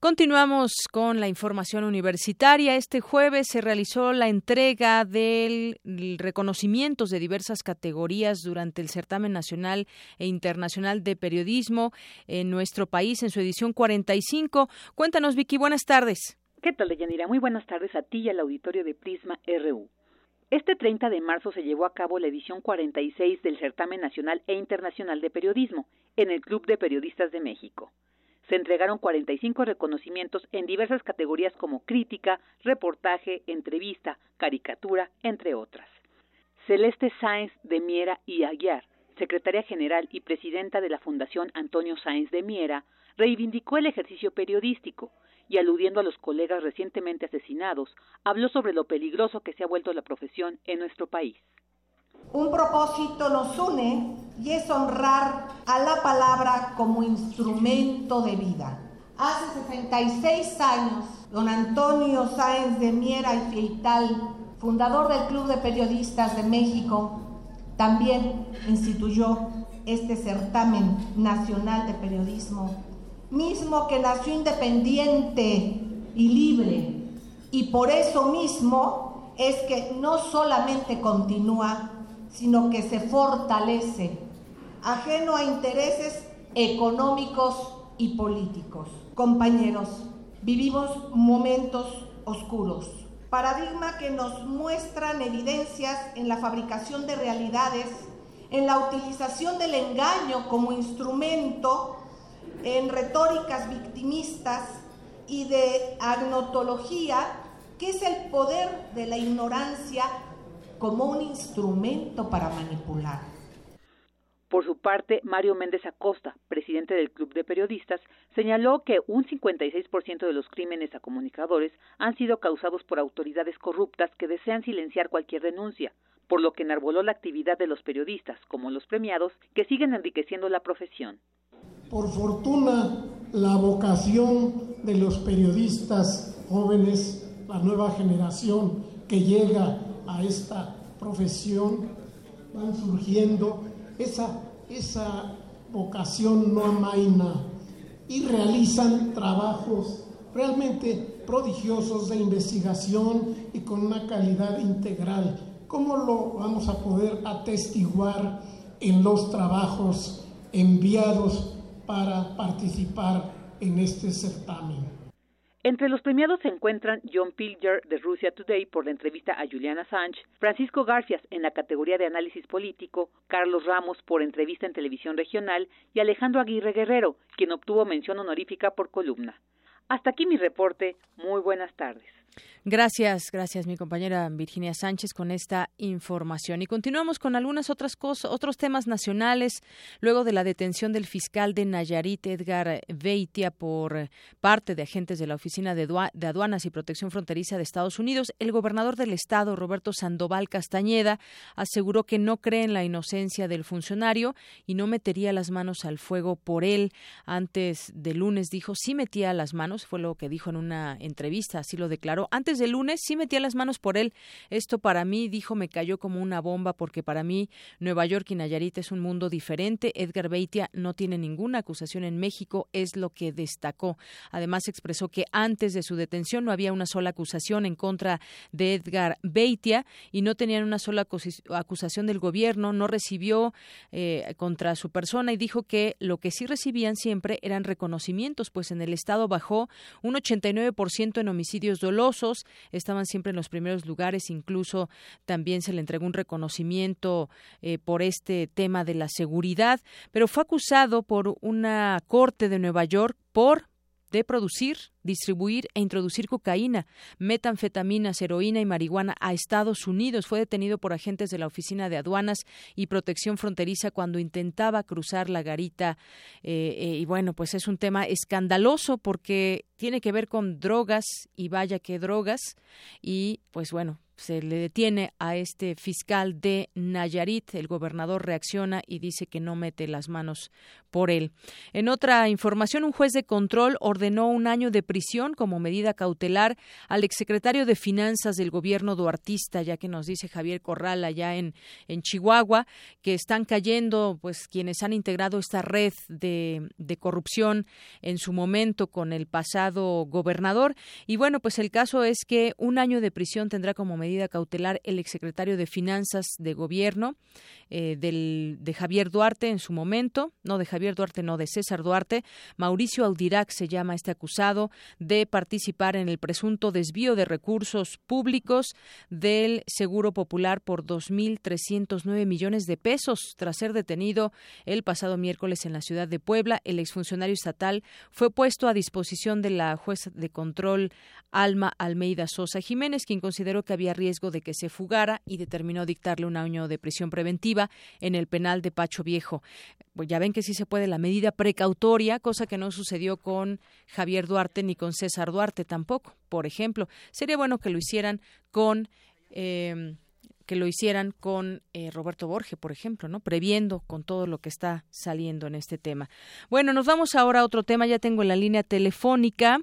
Continuamos con la información universitaria. Este jueves se realizó la entrega de reconocimientos de diversas categorías durante el certamen nacional e internacional de periodismo en nuestro país en su edición 45. Cuéntanos, Vicky, buenas tardes. ¿Qué tal, Deyanira? Muy buenas tardes a ti y al auditorio de Prisma RU. Este 30 de marzo se llevó a cabo la edición 46 del Certamen Nacional e Internacional de Periodismo en el Club de Periodistas de México se entregaron 45 reconocimientos en diversas categorías como crítica, reportaje, entrevista, caricatura, entre otras. Celeste Sáenz de Miera y Aguiar, secretaria general y presidenta de la Fundación Antonio Sáenz de Miera, reivindicó el ejercicio periodístico y aludiendo a los colegas recientemente asesinados, habló sobre lo peligroso que se ha vuelto la profesión en nuestro país. Un propósito nos une y es honrar a la palabra como instrumento de vida. Hace 66 años, don Antonio Sáenz de Miera y Fieital, fundador del Club de Periodistas de México, también instituyó este certamen nacional de periodismo, mismo que nació independiente y libre. Y por eso mismo es que no solamente continúa, sino que se fortalece, ajeno a intereses económicos y políticos. Compañeros, vivimos momentos oscuros, paradigma que nos muestran evidencias en la fabricación de realidades, en la utilización del engaño como instrumento, en retóricas victimistas y de agnotología, que es el poder de la ignorancia como un instrumento para manipular. Por su parte, Mario Méndez Acosta, presidente del Club de Periodistas, señaló que un 56% de los crímenes a comunicadores han sido causados por autoridades corruptas que desean silenciar cualquier denuncia, por lo que enarboló la actividad de los periodistas, como los premiados, que siguen enriqueciendo la profesión. Por fortuna, la vocación de los periodistas jóvenes, la nueva generación que llega a esta profesión, van surgiendo, esa, esa vocación no amaina y realizan trabajos realmente prodigiosos de investigación y con una calidad integral. ¿Cómo lo vamos a poder atestiguar en los trabajos enviados para participar en este certamen. Entre los premiados se encuentran John Pilger de Russia Today por la entrevista a Juliana Assange, Francisco Garcias en la categoría de análisis político, Carlos Ramos por entrevista en televisión regional y Alejandro Aguirre Guerrero, quien obtuvo mención honorífica por columna. Hasta aquí mi reporte. Muy buenas tardes. Gracias, gracias mi compañera Virginia Sánchez con esta información. Y continuamos con algunas otras cosas, otros temas nacionales. Luego de la detención del fiscal de Nayarit, Edgar Veitia, por parte de agentes de la Oficina de, Aduanas y Protección Fronteriza de Estados Unidos, el gobernador del estado, Roberto Sandoval Castañeda, aseguró que no cree en la inocencia del funcionario y no metería las manos al fuego por él. Antes de lunes dijo sí metía las manos, fue lo que dijo en una entrevista, así lo declaró. Antes de lunes sí metía las manos por él. Esto para mí, dijo, me cayó como una bomba porque para mí Nueva York y Nayarit es un mundo diferente. Edgar Beitia no tiene ninguna acusación en México, es lo que destacó. Además expresó que antes de su detención no había una sola acusación en contra de Edgar Beitia y no tenían una sola acusación del gobierno, no recibió eh, contra su persona y dijo que lo que sí recibían siempre eran reconocimientos, pues en el estado bajó un 89% en homicidios estaban siempre en los primeros lugares, incluso también se le entregó un reconocimiento eh, por este tema de la seguridad, pero fue acusado por una corte de Nueva York por de producir, distribuir e introducir cocaína, metanfetaminas, heroína y marihuana a Estados Unidos. Fue detenido por agentes de la Oficina de Aduanas y Protección Fronteriza cuando intentaba cruzar la garita. Eh, eh, y bueno, pues es un tema escandaloso porque tiene que ver con drogas y vaya que drogas. Y pues bueno, se le detiene a este fiscal de Nayarit. El gobernador reacciona y dice que no mete las manos por él. En otra información, un juez de control ordenó un año de prisión como medida cautelar al exsecretario de Finanzas del gobierno duartista, ya que nos dice Javier Corral allá en, en Chihuahua, que están cayendo pues quienes han integrado esta red de, de corrupción en su momento con el pasado gobernador. Y bueno, pues el caso es que un año de prisión tendrá como medida cautelar el exsecretario de Finanzas de Gobierno eh, del, de Javier Duarte en su momento, no de Javier Duarte, no de César Duarte. Mauricio Audirac se llama este acusado de participar en el presunto desvío de recursos públicos del Seguro Popular por 2.309 millones de pesos. Tras ser detenido el pasado miércoles en la ciudad de Puebla, el exfuncionario estatal fue puesto a disposición de la jueza de control Alma Almeida Sosa Jiménez, quien consideró que había riesgo de que se fugara y determinó dictarle un año de prisión preventiva en el penal de Pacho Viejo. Pues ya ven que sí se puede la medida precautoria, cosa que no sucedió con Javier Duarte ni con César Duarte tampoco. Por ejemplo, sería bueno que lo hicieran con eh, que lo hicieran con eh, Roberto Borge, por ejemplo, ¿no? Previendo con todo lo que está saliendo en este tema. Bueno, nos vamos ahora a otro tema. Ya tengo en la línea telefónica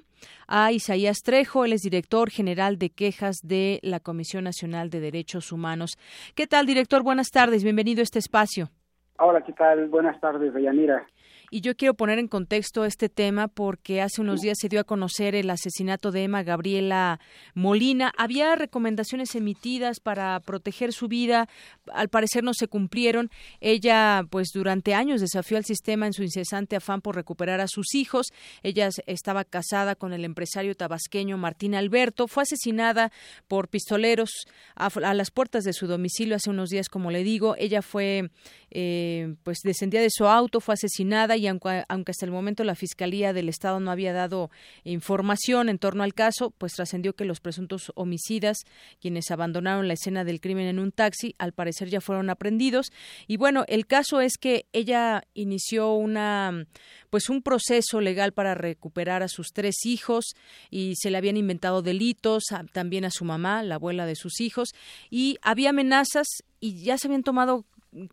a Isaías Trejo, él es director general de quejas de la Comisión Nacional de Derechos Humanos. ¿Qué tal, director? Buenas tardes, bienvenido a este espacio. Hola, ¿qué tal? Buenas tardes, Deyanira. Y yo quiero poner en contexto este tema porque hace unos días se dio a conocer el asesinato de Emma Gabriela Molina. Había recomendaciones emitidas para proteger su vida, al parecer no se cumplieron. Ella, pues durante años desafió al sistema en su incesante afán por recuperar a sus hijos. Ella estaba casada con el empresario tabasqueño Martín Alberto. Fue asesinada por pistoleros a, las puertas de su domicilio hace unos días, como le digo. Ella fue, eh, pues descendía de su auto, fue asesinada y aunque, aunque hasta el momento la Fiscalía del Estado no había dado información en torno al caso, pues trascendió que los presuntos homicidas, quienes abandonaron la escena del crimen en un taxi, al parecer ya fueron aprendidos. Y bueno, el caso es que ella inició una pues un proceso legal para recuperar a sus tres hijos y se le habían inventado delitos, también a su mamá, la abuela de sus hijos, y había amenazas y ya se habían tomado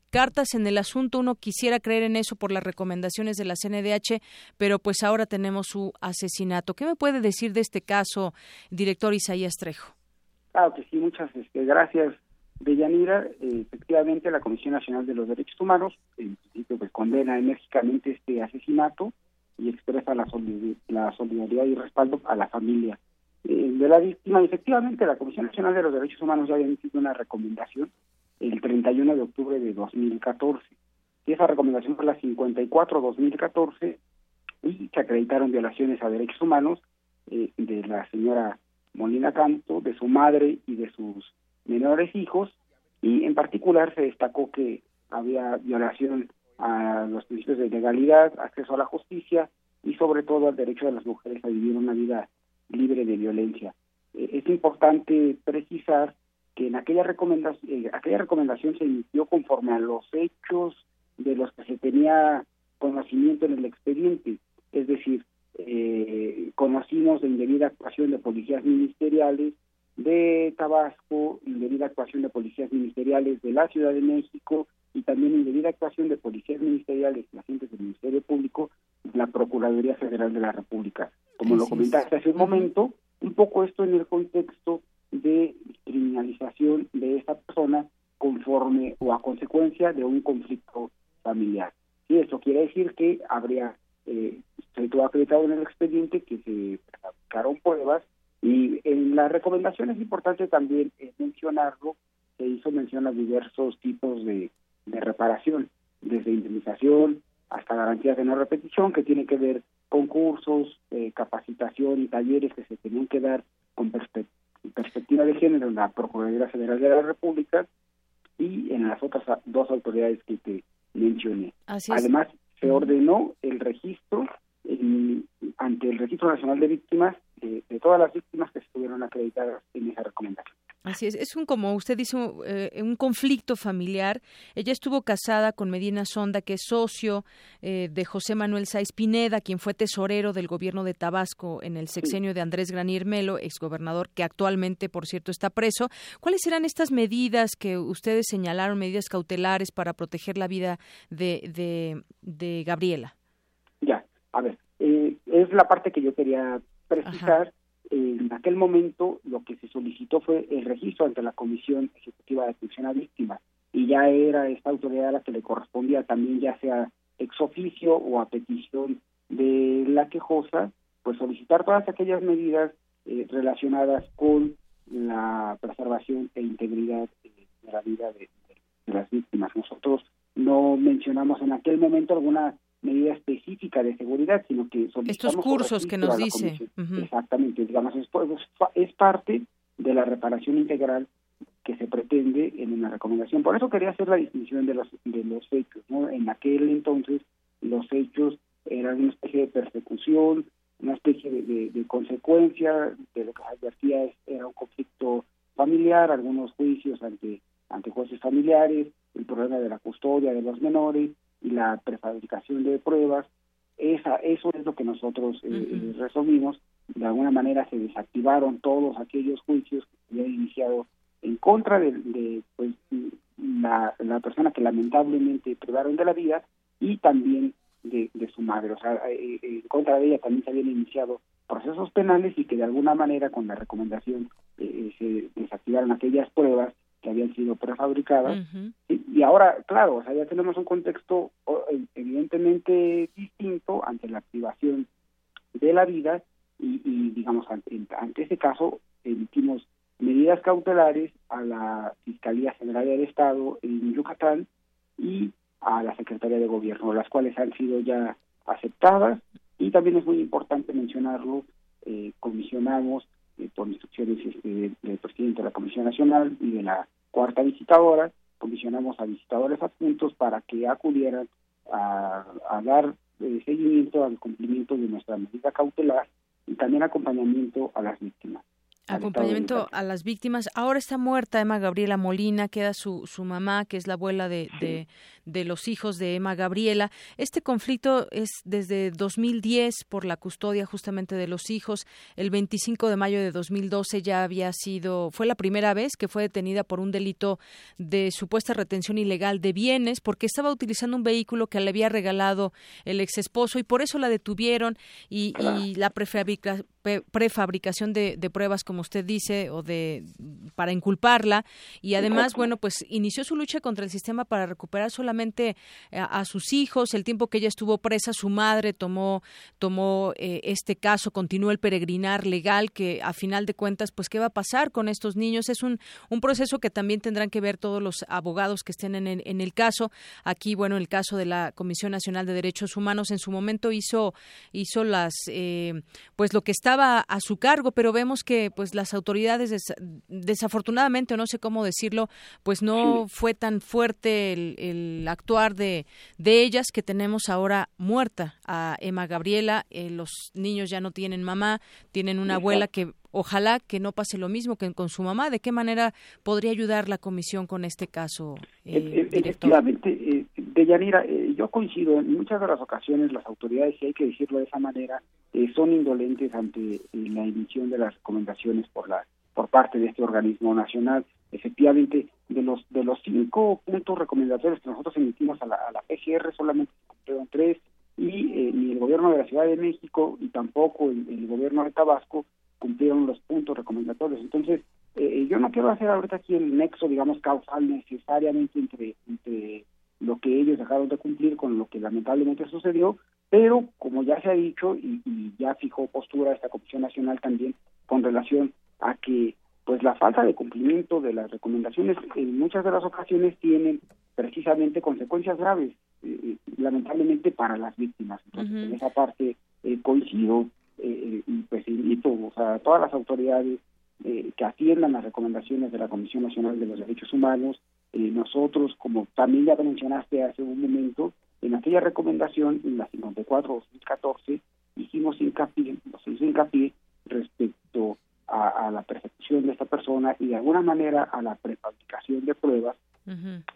cartas en el asunto. Uno quisiera creer en eso por las recomendaciones de la CNDH, pero pues ahora tenemos su asesinato. ¿Qué me puede decir de este caso, director Isaías Trejo? Claro que sí, muchas este, gracias. Deyanira, efectivamente la Comisión Nacional de los Derechos Humanos en principio pues, condena enérgicamente este asesinato y expresa la, solidaridad y respaldo a la familia eh, de la víctima. Efectivamente la Comisión Nacional de los Derechos Humanos ya había emitido una recomendación el 31 de octubre de 2014. Y esa recomendación fue la 54-2014 y se acreditaron violaciones a derechos humanos eh, de la señora Molina Canto, de su madre y de sus menores hijos y en particular se destacó que había violación a los principios de legalidad, acceso a la justicia y sobre todo al derecho de las mujeres a vivir una vida libre de violencia. Eh, es importante precisar que en aquella recomendación, eh, aquella recomendación se emitió conforme a los hechos de los que se tenía conocimiento en el expediente, es decir, eh, conocimos de indebida actuación de policías ministeriales, de Tabasco, indebida actuación de policías ministeriales de la Ciudad de México y también indebida actuación de policías ministeriales y agentes del Ministerio Público de la Procuraduría Federal de la República. Como lo comentaste hace un momento, un poco esto en el contexto de criminalización de esta persona conforme o a consecuencia de un conflicto familiar. Y eso quiere decir que habría, eh, se ha acreditado en el expediente que se fabricaron pruebas y en la recomendación es importante también eh, mencionarlo, se hizo mención a diversos tipos de, reparación, desde indemnización hasta garantías de no repetición, que tiene que ver con cursos, eh, capacitación y talleres que se tenían que dar con perspectiva de género en la Procuraduría Federal de la República y en las otras dos autoridades que te mencioné. Además, se ordenó el registro ante el Registro Nacional de Víctimas de, todas las víctimas que estuvieron acreditadas en esa recomendación. Así es, es un, como usted dice, eh, un conflicto familiar. Ella estuvo casada con Medina Sonda, que es socio eh, de José Manuel Sáiz Pineda, quien fue tesorero del gobierno de Tabasco en el sexenio de Andrés Granier Melo, exgobernador, que actualmente, por cierto, está preso. ¿Cuáles eran estas medidas que ustedes señalaron, medidas cautelares para proteger la vida de, de, Gabriela? Ya, a ver, eh, es la parte que yo quería precisar, en aquel momento lo que se solicitó fue el registro ante la Comisión Ejecutiva de Atención a Víctimas y ya era esta autoridad a la que le correspondía también ya sea ex oficio o a petición de la quejosa, pues solicitar todas aquellas medidas eh, relacionadas con la preservación e integridad de la vida de, las víctimas. Nosotros no mencionamos en aquel momento alguna medida específica de seguridad, sino que estos cursos que nos dice. Exactamente, digamos, es, es parte de la reparación integral que se pretende en una recomendación. Por eso quería hacer la distinción de los, de los hechos. ¿no? En aquel entonces los hechos eran una especie de persecución, una especie de, de, consecuencia de lo que se advertía era un conflicto familiar, algunos juicios ante, ante jueces familiares, el problema de la custodia de los menores, y la prefabricación de pruebas, esa, eso es lo que nosotros eh, eh, resolvimos. De alguna manera se desactivaron todos aquellos juicios que se habían iniciado en contra de, pues, la, la, persona que lamentablemente privaron de la vida y también de, su madre. O sea, eh, en contra de ella también se habían iniciado procesos penales y que de alguna manera con la recomendación se desactivaron aquellas pruebas que habían sido prefabricadas. y, ahora, claro, o sea, ya tenemos un contexto evidentemente distinto ante la activación de la vida y, digamos, ante, ante ese caso emitimos medidas cautelares a la Fiscalía General del Estado en Yucatán y a la Secretaría de Gobierno, las cuales han sido ya aceptadas y también es muy importante mencionarlo, eh, comisionamos eh, por instrucciones este, del presidente de la Comisión Nacional y de la cuarta visitadora, comisionamos a visitadores adjuntos para que acudieran a, dar eh, seguimiento al cumplimiento de nuestra medida cautelar y también acompañamiento a las víctimas. Acompañamiento a las víctimas. Ahora está muerta Emma Gabriela Molina, queda su, su mamá, que es la abuela de, de, de, los hijos de Emma Gabriela. Este conflicto es desde 2010 por la custodia justamente de los hijos. El 25 de mayo de 2012 ya había sido, fue la primera vez que fue detenida por un delito de supuesta retención ilegal de bienes porque estaba utilizando un vehículo que le había regalado el ex esposo y por eso la detuvieron y, y la prefabricación de, de pruebas como usted dice, o de para inculparla. Y además, bueno, pues inició su lucha contra el sistema para recuperar solamente a, sus hijos, el tiempo que ella estuvo presa, su madre tomó tomó eh, este caso, continuó el peregrinar legal que a final de cuentas, pues qué va a pasar con estos niños es un un proceso que también tendrán que ver todos los abogados que estén en, en el caso. Aquí, bueno, el caso de la Comisión Nacional de Derechos Humanos en su momento hizo hizo las eh, pues lo que estaba a su cargo, pero vemos que pues las autoridades desafortunadamente o no sé cómo decirlo pues no fue tan fuerte el, actuar de, de ellas que tenemos ahora muerta a Emma Gabriela eh, los niños ya no tienen mamá tienen una abuela que ojalá que no pase lo mismo que con su mamá. ¿De qué manera podría ayudar la comisión con este caso, eh, Efectivamente, eh, Deyanira, eh, yo coincido. En muchas de las ocasiones las autoridades, si hay que decirlo de esa manera, eh, son indolentes ante la emisión de las recomendaciones por la por parte de este organismo nacional. Efectivamente, de los de los cinco puntos recomendatorios que nosotros emitimos a la, a la PGR, solamente cumplieron tres y ni el gobierno de la Ciudad de México y tampoco el gobierno de Tabasco cumplieron los puntos recomendatorios. Entonces, eh, yo no quiero hacer ahorita aquí el nexo, digamos, causal necesariamente entre, entre lo que ellos dejaron de cumplir con lo que lamentablemente sucedió, pero como ya se ha dicho y, ya fijó postura esta Comisión Nacional también con relación a que pues la falta de cumplimiento de las recomendaciones en muchas de las ocasiones tienen precisamente consecuencias graves, eh, eh, lamentablemente para las víctimas. Entonces, en esa parte coincido eh, y pues invito a todas las autoridades eh, que atiendan las recomendaciones de la Comisión Nacional de los Derechos Humanos. Eh, nosotros, como también ya mencionaste hace un momento, en aquella recomendación, en la 54-2014, hicimos hincapié, nos hizo hincapié respecto a, la percepción de esta persona y de alguna manera a la prefabricación de pruebas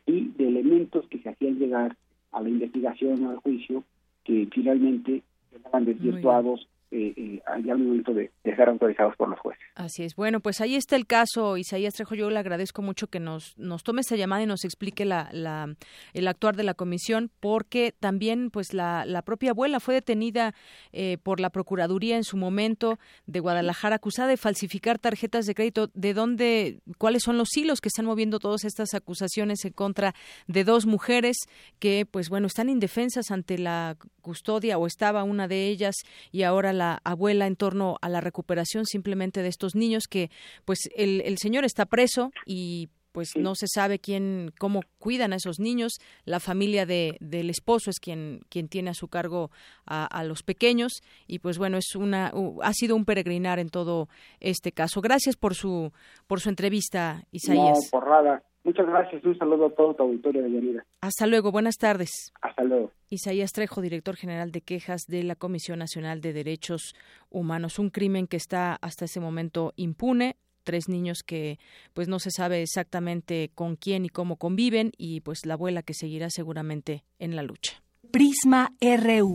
y de elementos que se hacían llegar a la investigación o al juicio que finalmente estaban desvirtuados eh, eh, al momento de, ser autorizados por los jueces. Así es. Bueno, pues ahí está el caso, Isaías Trejo. Yo le agradezco mucho que nos, nos tome esta llamada y nos explique la, la, el actuar de la comisión, porque también pues la, la propia abuela fue detenida eh, por la Procuraduría en su momento de Guadalajara, acusada de falsificar tarjetas de crédito. ¿De dónde, cuáles son los hilos que están moviendo todas estas acusaciones en contra de dos mujeres que, pues bueno, están indefensas ante la custodia o estaba una de ellas y ahora la abuela en torno a la recuperación simplemente de estos niños que pues el, el señor está preso y pues no se sabe quién cómo cuidan a esos niños. La familia de, del esposo es quien quien tiene a su cargo a, a, los pequeños y pues bueno es una ha sido un peregrinar en todo este caso. Gracias por su por su entrevista Isaías. no. Muchas gracias. Un saludo a todo tu auditorio de Yanira. Hasta luego. Buenas tardes. Hasta luego. Isaías Trejo, director general de quejas de la Comisión Nacional de Derechos Humanos. Un crimen que está hasta ese momento impune tres niños que pues no se sabe exactamente con quién y cómo conviven y pues la abuela que seguirá seguramente en la lucha. Prisma RU.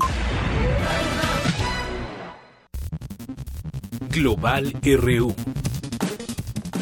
Global RU.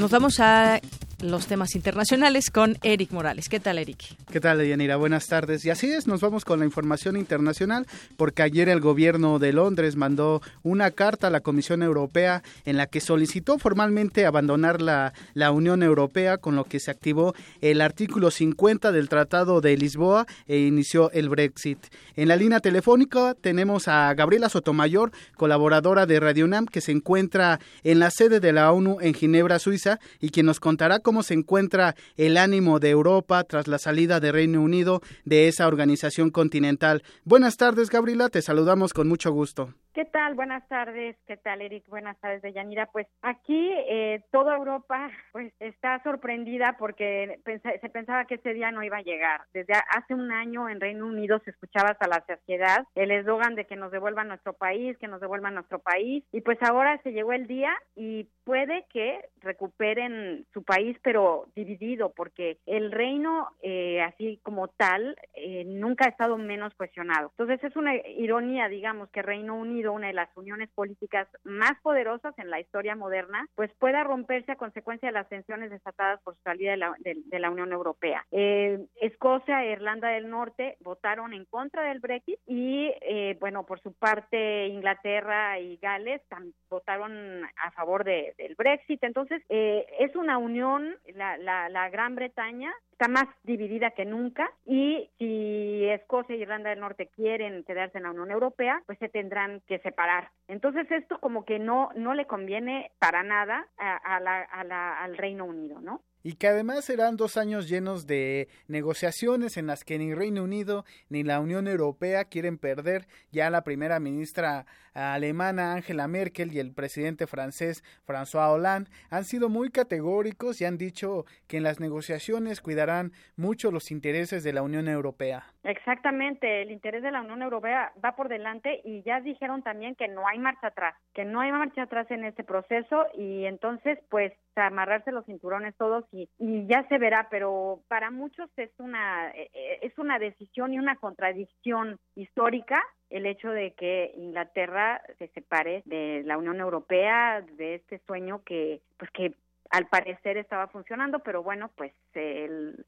Nos vamos a los temas internacionales con Eric Morales. ¿Qué tal, Eric? ¿Qué tal, Yanira? Buenas tardes. Y así es, nos vamos con la información internacional porque ayer el gobierno de Londres mandó una carta a la Comisión Europea en la que solicitó formalmente abandonar la, la Unión Europea, con lo que se activó el artículo 50 del Tratado de Lisboa e inició el Brexit. En la línea telefónica tenemos a Gabriela Sotomayor, colaboradora de Radio UNAM, que se encuentra en la sede de la ONU en Ginebra, Suiza, y quien nos contará cómo se encuentra el ánimo de Europa tras la salida de Reino Unido de esa organización continental. Buenas tardes, Gabriela, te saludamos con mucho gusto. ¿Qué tal? Buenas tardes. ¿Qué tal, Eric? Buenas tardes, Deyanira. Pues aquí eh, toda Europa pues está sorprendida porque se pensaba que ese día no iba a llegar. Desde hace un año en Reino Unido se escuchaba hasta la saciedad el eslogan de que nos devuelvan nuestro país, que nos devuelvan nuestro país. Y pues ahora se llegó el día y puede que recuperen su país, pero dividido, porque el reino, eh, así como tal, eh, nunca ha estado menos cuestionado. Entonces es una ironía, digamos, que Reino Unido una de las uniones políticas más poderosas en la historia moderna, pues pueda romperse a consecuencia de las tensiones desatadas por su salida de la, de, la Unión Europea. Eh, Escocia e Irlanda del Norte votaron en contra del Brexit y, eh, bueno, por su parte Inglaterra y Gales votaron a favor del Brexit. Entonces, eh, es una unión, la, Gran Bretaña está más dividida que nunca y si Escocia y Irlanda del Norte quieren quedarse en la Unión Europea, pues se tendrán que separar. Entonces esto como que no no le conviene para nada a, a la, al Reino Unido, ¿no? Y que además serán dos años llenos de negociaciones en las que ni Reino Unido ni la Unión Europea quieren perder. Ya la primera ministra alemana Angela Merkel y el presidente francés François Hollande han sido muy categóricos y han dicho que en las negociaciones cuidarán mucho los intereses de la Unión Europea. Exactamente, el interés de la Unión Europea va por delante y ya dijeron también que no hay marcha atrás, que no hay marcha atrás en este proceso y entonces pues amarrarse los cinturones todos y, y ya se verá, pero para muchos es una eh, eh, es una decisión y una contradicción histórica el hecho de que Inglaterra se separe de la Unión Europea, de este sueño que pues que al parecer estaba funcionando, pero bueno, pues el,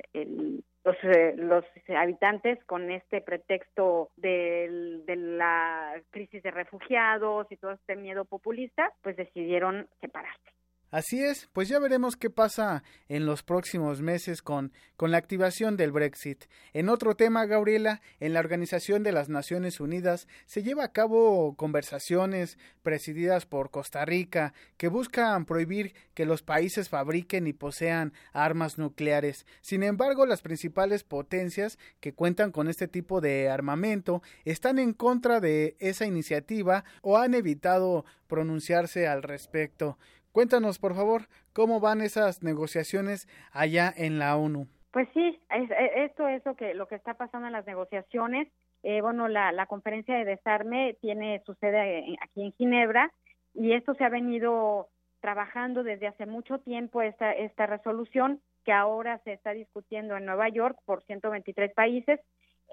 los, eh, los habitantes con este pretexto de la crisis de refugiados y todo este miedo populista, pues decidieron separarse. Así es, pues ya veremos qué pasa en los próximos meses con, con la activación del Brexit. En otro tema, Gabriela, en la Organización de las Naciones Unidas se lleva a cabo conversaciones presididas por Costa Rica que buscan prohibir que los países fabriquen y posean armas nucleares. Sin embargo, las principales potencias que cuentan con este tipo de armamento están en contra de esa iniciativa o han evitado pronunciarse al respecto. Cuéntanos, por favor, cómo van esas negociaciones allá en la ONU. Pues sí, e, esto es lo que, lo que está pasando en las negociaciones. Eh, bueno, la, la conferencia de desarme tiene su sede aquí en Ginebra y esto se ha venido trabajando desde hace mucho tiempo, esta, esta resolución que ahora se está discutiendo en Nueva York por 123 países,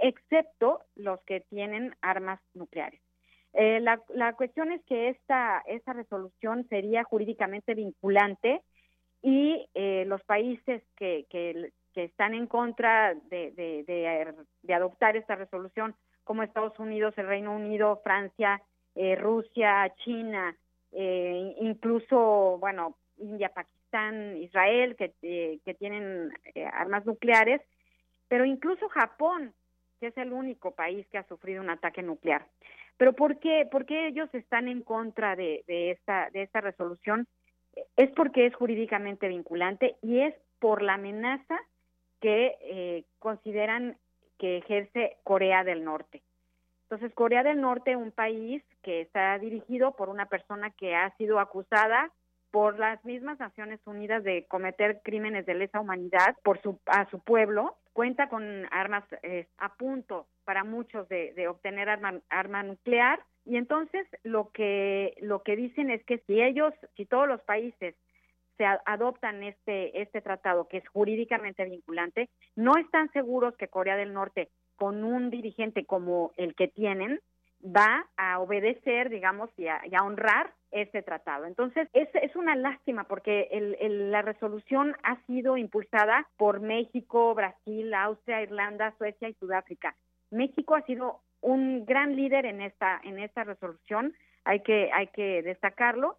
excepto los que tienen armas nucleares. Eh, la, la, cuestión es que esta, resolución sería jurídicamente vinculante y eh, los países que, que, están en contra de, de, adoptar esta resolución, como Estados Unidos, el Reino Unido, Francia, eh, Rusia, China, incluso, bueno, India, Pakistán, Israel, que, que tienen armas nucleares, pero incluso Japón, que es el único país que ha sufrido un ataque nuclear. Pero ¿por qué, por qué ellos están en contra de, de, esta, de esta resolución? Es porque es jurídicamente vinculante y es por la amenaza que eh, consideran que ejerce Corea del Norte. Entonces, Corea del Norte, un país que está dirigido por una persona que ha sido acusada por las mismas Naciones Unidas de cometer crímenes de lesa humanidad por su, a su pueblo, cuenta con armas eh, a punto para muchos de, obtener arma, arma nuclear. Y entonces lo que lo que dicen es que si ellos, si todos los países se adoptan este este tratado que es jurídicamente vinculante, no están seguros que Corea del Norte con un dirigente como el que tienen va a obedecer, digamos, y a, honrar este tratado. Entonces, es, es una lástima porque el, la resolución ha sido impulsada por México, Brasil, Austria, Irlanda, Suecia y Sudáfrica. México ha sido un gran líder en esta en esta resolución, hay que hay que destacarlo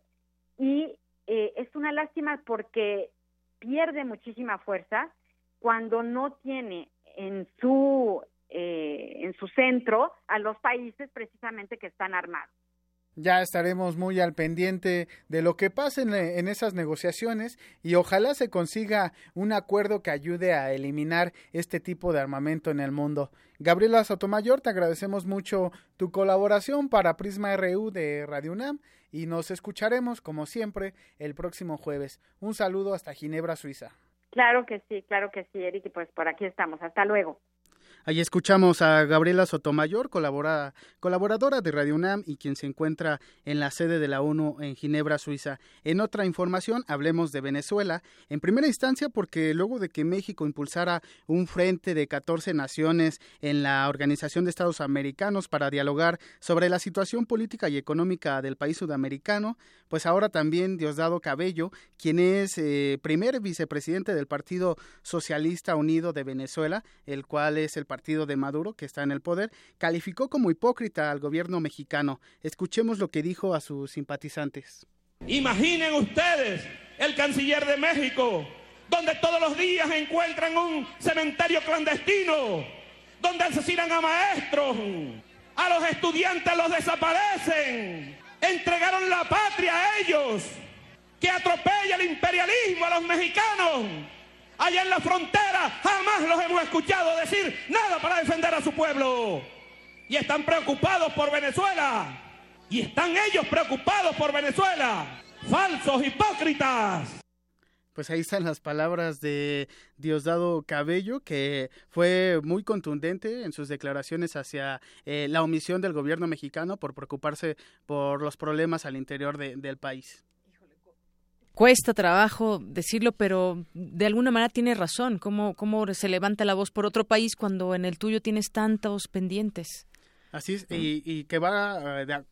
y eh, es una lástima porque pierde muchísima fuerza cuando no tiene en su eh, en su centro a los países precisamente que están armados. ya estaremos muy al pendiente de lo que pase en, esas negociaciones y ojalá se consiga un acuerdo que ayude a eliminar este tipo de armamento en el mundo. Gabriela Sotomayor, te agradecemos mucho tu colaboración para Prisma RU de Radio UNAM y nos escucharemos como siempre el próximo jueves. Un saludo hasta Ginebra, Suiza. Claro que sí, claro que sí, Eric, y pues por aquí estamos. Hasta luego. Ahí escuchamos a Gabriela Sotomayor, colaboradora de Radio UNAM y quien se encuentra en la sede de la ONU en Ginebra, Suiza. En otra información, hablemos de Venezuela. En primera instancia, porque luego de que México impulsara un frente de 14 naciones en la Organización de Estados Americanos para dialogar sobre la situación política y económica del país sudamericano, pues ahora también Diosdado Cabello, quien es eh, primer vicepresidente del Partido Socialista Unido de Venezuela, el cual es el partido de Maduro, que está en el poder, calificó como hipócrita al gobierno mexicano. Escuchemos lo que dijo a sus simpatizantes. Imaginen ustedes el canciller de México, donde todos los días encuentran un cementerio clandestino, donde asesinan a maestros, a los estudiantes los desaparecen, entregaron la patria a ellos, que atropella el imperialismo a los mexicanos allá en la frontera, jamás los hemos escuchado decir nada para defender a su pueblo. Y están preocupados por Venezuela. Y están ellos preocupados por Venezuela. Falsos hipócritas. Pues ahí están las palabras de Diosdado Cabello, que fue muy contundente en sus declaraciones hacia eh, la omisión del gobierno mexicano por preocuparse por los problemas al interior del país cuesta trabajo decirlo, pero de alguna manera tiene razón. ¿Cómo, ¿Cómo se levanta la voz por otro país cuando en el tuyo tienes tantos pendientes? Así es, y, y que va de,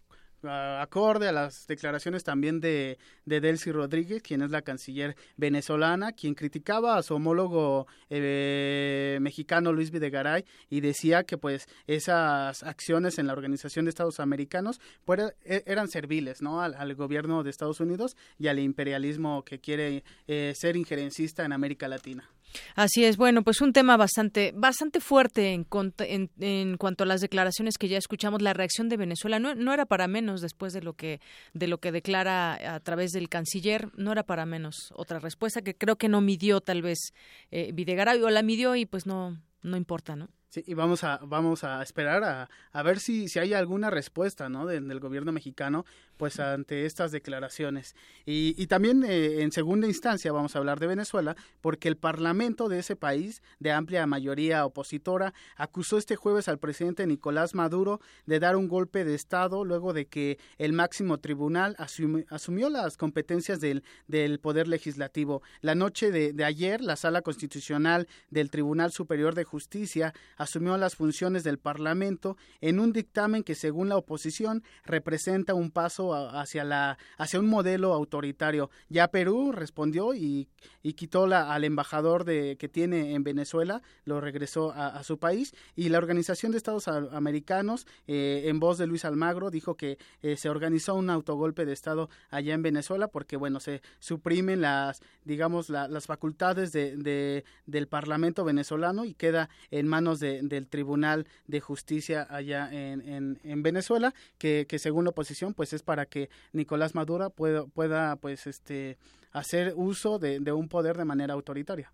acorde a las declaraciones también de, de, Delcy Rodríguez, quien es la canciller venezolana, quien criticaba a su homólogo eh, mexicano Luis Videgaray y decía que pues esas acciones en la Organización de Estados Americanos pues, e, eran serviles ¿no? Al, gobierno de Estados Unidos y al imperialismo que quiere eh, ser injerencista en América Latina. Así es, bueno, pues un tema bastante, bastante fuerte en, en, en, cuanto a las declaraciones que ya escuchamos. La reacción de Venezuela no, era para menos después de lo que de lo que declara a través del canciller, no era para menos. Otra respuesta que creo que no midió tal vez eh, Videgaray o la midió y pues no no importa, ¿no? Sí, y vamos a, vamos a esperar a, a ver si, si hay alguna respuesta ¿no? del gobierno mexicano pues ante estas declaraciones. Y, y también eh, en segunda instancia vamos a hablar de Venezuela porque el Parlamento de ese país, de amplia mayoría opositora, acusó este jueves al presidente Nicolás Maduro de dar un golpe de Estado luego de que el máximo tribunal asumió las competencias del, del Poder Legislativo. La noche de, de ayer, la Sala Constitucional del Tribunal Superior de Justicia asumió las funciones del Parlamento en un dictamen que, según la oposición, representa un paso hacia, la, hacia un modelo autoritario. Ya Perú respondió y, y quitó la, al embajador de, que tiene en Venezuela, lo regresó a, su país. Y la Organización de Estados Americanos, eh, en voz de Luis Almagro, dijo que eh, se organizó un autogolpe de Estado allá en Venezuela porque, bueno, se suprimen las, digamos, las facultades de, de, del Parlamento venezolano y queda en manos de, del Tribunal de Justicia allá en, en, Venezuela, que, que, según la oposición, pues es para que Nicolás Maduro pueda, pueda pues, este, hacer uso de, de un poder de manera autoritaria.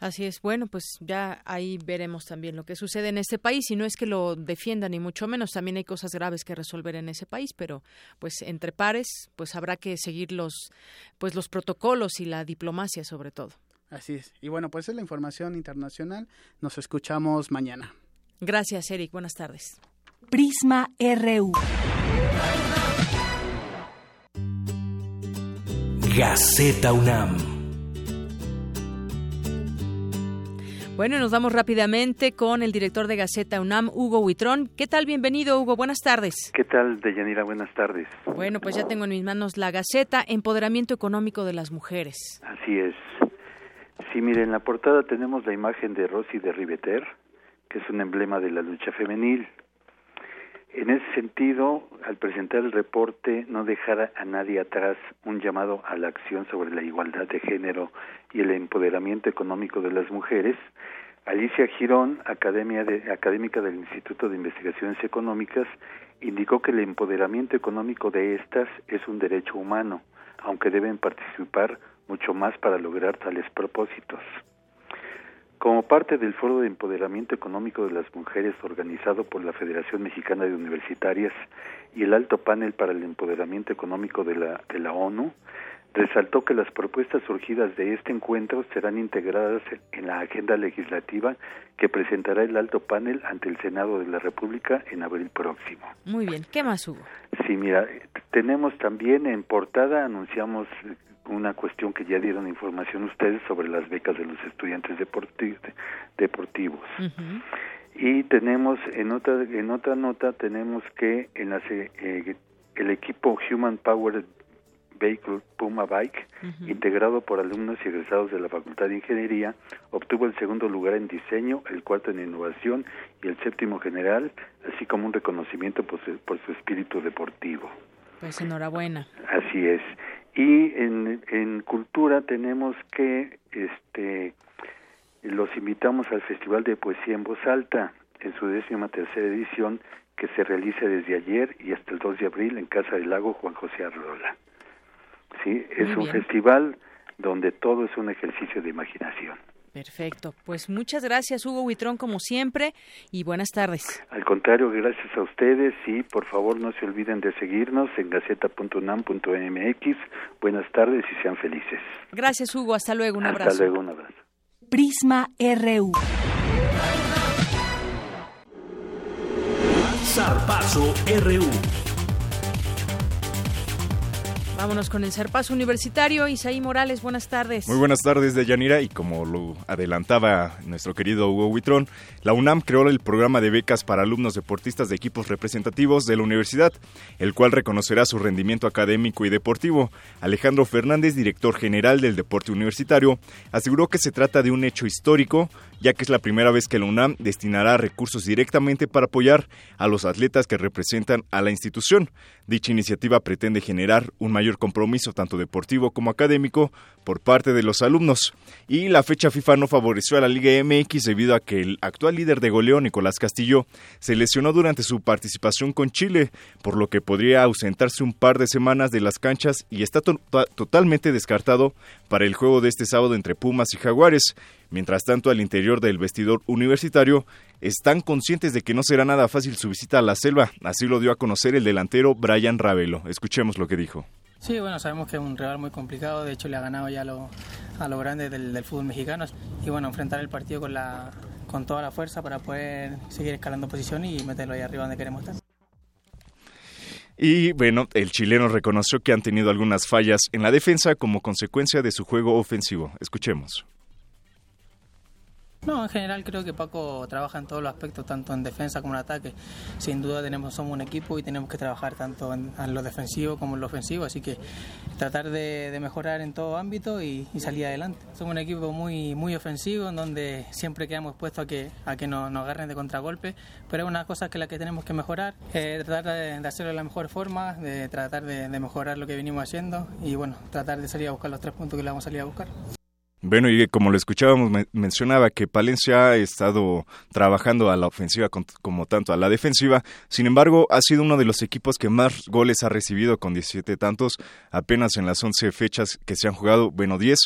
Así es. Bueno, pues ya ahí veremos también lo que sucede en este país y no es que lo defiendan ni mucho menos, también hay cosas graves que resolver en ese país, pero pues entre pares pues habrá que seguir los pues los protocolos y la diplomacia sobre todo. Así es. Y bueno, pues es la información internacional. Nos escuchamos mañana. Gracias, Eric. Buenas tardes. Prisma RU. Gaceta UNAM. Bueno, nos vamos rápidamente con el director de Gaceta UNAM, Hugo Huitrón. ¿Qué tal? Bienvenido, Hugo. Buenas tardes. ¿Qué tal, Deyanira? Buenas tardes. Bueno, pues ya tengo en mis manos la Gaceta, Empoderamiento Económico de las Mujeres. Así es. Sí, mire, en la portada tenemos la imagen de Rosy de Riveter, que es un emblema de la lucha femenil. En ese sentido, al presentar el reporte, no dejar a nadie atrás un llamado a la acción sobre la igualdad de género y el empoderamiento económico de las mujeres, Alicia Girón, academia de, académica del Instituto de Investigaciones Económicas, indicó que el empoderamiento económico de estas es un derecho humano, aunque deben participar mucho más para lograr tales propósitos. Como parte del Foro de Empoderamiento Económico de las Mujeres organizado por la Federación Mexicana de Universitarias y el Alto Panel para el Empoderamiento Económico de la, de la ONU, resaltó que las propuestas surgidas de este encuentro serán integradas en la agenda legislativa que presentará el Alto Panel ante el Senado de la República en abril próximo. Muy bien, ¿qué más hubo? Sí, mira, tenemos también en portada, anunciamos una cuestión que ya dieron información ustedes sobre las becas de los estudiantes deportivos. Y tenemos en otra en otra nota tenemos que en la, eh, el equipo Human Power Vehicle Puma Bike, integrado por alumnos y egresados de la Facultad de Ingeniería, obtuvo el segundo lugar en diseño, el cuarto en innovación y el séptimo general, así como un reconocimiento por su espíritu deportivo. Pues enhorabuena. Así es. Y en, en cultura tenemos que este los invitamos al Festival de Poesía en Voz Alta en su décima tercera edición que se realiza desde ayer y hasta el 2 de abril en Casa del Lago Juan José Arrola. Sí, es un festival donde todo es un ejercicio de imaginación. Perfecto. Pues muchas gracias, Hugo Huitrón, como siempre, y buenas tardes. Al contrario, gracias a ustedes y por favor no se olviden de seguirnos en gaceta.unam.mx. Buenas tardes y sean felices. Gracias, Hugo. Hasta luego. Un abrazo. Hasta luego. Un abrazo. Prisma RU. Zarpazo RU. Vámonos con el Zarpazo Universitario. Isaí Morales, buenas tardes. Muy buenas tardes, Deyanira. Y como lo adelantaba nuestro querido Hugo Huitrón, la UNAM creó el programa de becas para alumnos deportistas de equipos representativos de la universidad, el cual reconocerá su rendimiento académico y deportivo. Alejandro Fernández, director general del deporte universitario, aseguró que se trata de un hecho histórico ya que es la primera vez que la UNAM destinará recursos directamente para apoyar a los atletas que representan a la institución. Dicha iniciativa pretende generar un mayor compromiso tanto deportivo como académico por parte de los alumnos. Y la fecha FIFA no favoreció a la Liga MX debido a que el actual líder de goleo, Nicolás Castillo, se lesionó durante su participación con Chile, por lo que podría ausentarse un par de semanas de las canchas y está totalmente descartado para el juego de este sábado entre Pumas y Jaguares. Mientras tanto, al interior del vestidor universitario están conscientes de que no será nada fácil su visita a la selva. Así lo dio a conocer el delantero Brian Ravelo. Escuchemos lo que dijo. Sí, bueno, sabemos que es un rival muy complicado, de hecho le ha ganado ya a lo, a lo grande del, fútbol mexicano y bueno, enfrentar el partido con, la, con toda la fuerza para poder seguir escalando posición y meterlo ahí arriba donde queremos estar. Y bueno, el chileno reconoció que han tenido algunas fallas en la defensa como consecuencia de su juego ofensivo. Escuchemos. No, en general creo que Paco trabaja en todos los aspectos, tanto en defensa como en ataque. Sin duda tenemos somos un equipo y tenemos que trabajar tanto en, lo defensivo como en lo ofensivo, así que tratar de, mejorar en todo ámbito y, salir adelante. Somos un equipo muy muy ofensivo en donde siempre quedamos expuestos a que a que nos, agarren de contragolpe, pero es una cosa que la que tenemos que mejorar, eh, tratar de, hacerlo de la mejor forma, de tratar de, de mejorar lo que venimos haciendo y bueno, tratar de salir a buscar los tres puntos que le vamos a salir a buscar. Bueno, y como lo escuchábamos, mencionaba que Palencia ha estado trabajando a la ofensiva como tanto a la defensiva. Sin embargo, ha sido uno de los equipos que más goles ha recibido con 17 tantos, apenas en las 11 fechas que se han jugado, bueno, 10.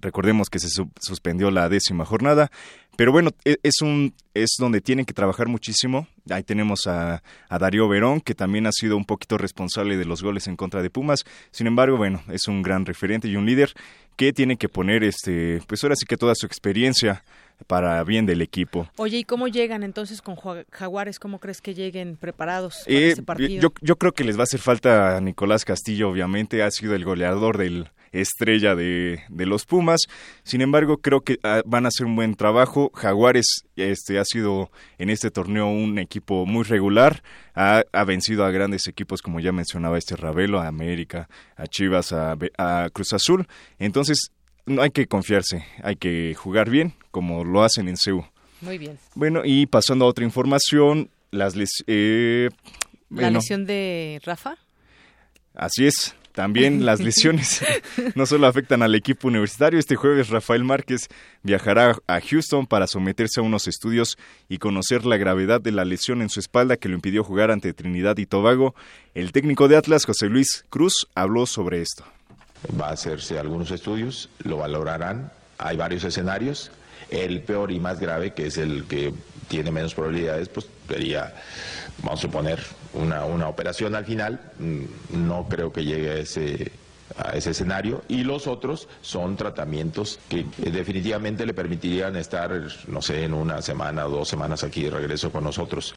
Recordemos que se suspendió la décima jornada, pero bueno, e, es un es donde tienen que trabajar muchísimo. Ahí tenemos a, a, Darío Verón, que también ha sido un poquito responsable de los goles en contra de Pumas. Sin embargo, bueno, es un gran referente y un líder que tiene que poner, este, pues ahora sí que toda su experiencia para bien del equipo. Oye, ¿y cómo llegan entonces con Jaguares? ¿Cómo crees que lleguen preparados para eh, partido? Yo, yo creo que les va a hacer falta a Nicolás Castillo, obviamente, ha sido el goleador del estrella de, de los Pumas. Sin embargo, creo que ah, van a hacer un buen trabajo. Jaguares este, ha sido en este torneo un equipo muy regular. Ha, ha vencido a grandes equipos, como ya mencionaba este Ravelo, a América, a Chivas, a, a Cruz Azul. Entonces, no hay que confiarse, hay que jugar bien, como lo hacen en CEU. Muy bien. Bueno, y pasando a otra información, las les, eh, ¿La lesión de Rafa? Así es, También las lesiones no solo afectan al equipo universitario. Este jueves Rafael Márquez viajará a Houston para someterse a unos estudios y conocer la gravedad de la lesión en su espalda que lo impidió jugar ante Trinidad y Tobago. El técnico de Atlas, José Luis Cruz, habló sobre esto. Va a hacerse algunos estudios, lo valorarán. Hay varios escenarios. El peor y más grave, que es el que tiene menos probabilidades, pues sería, vamos a suponer, una, una operación al final. Mm, no creo que llegue a ese, a ese escenario y los otros son tratamientos que definitivamente le permitirían estar, no sé, en una semana o dos semanas aquí de regreso con nosotros.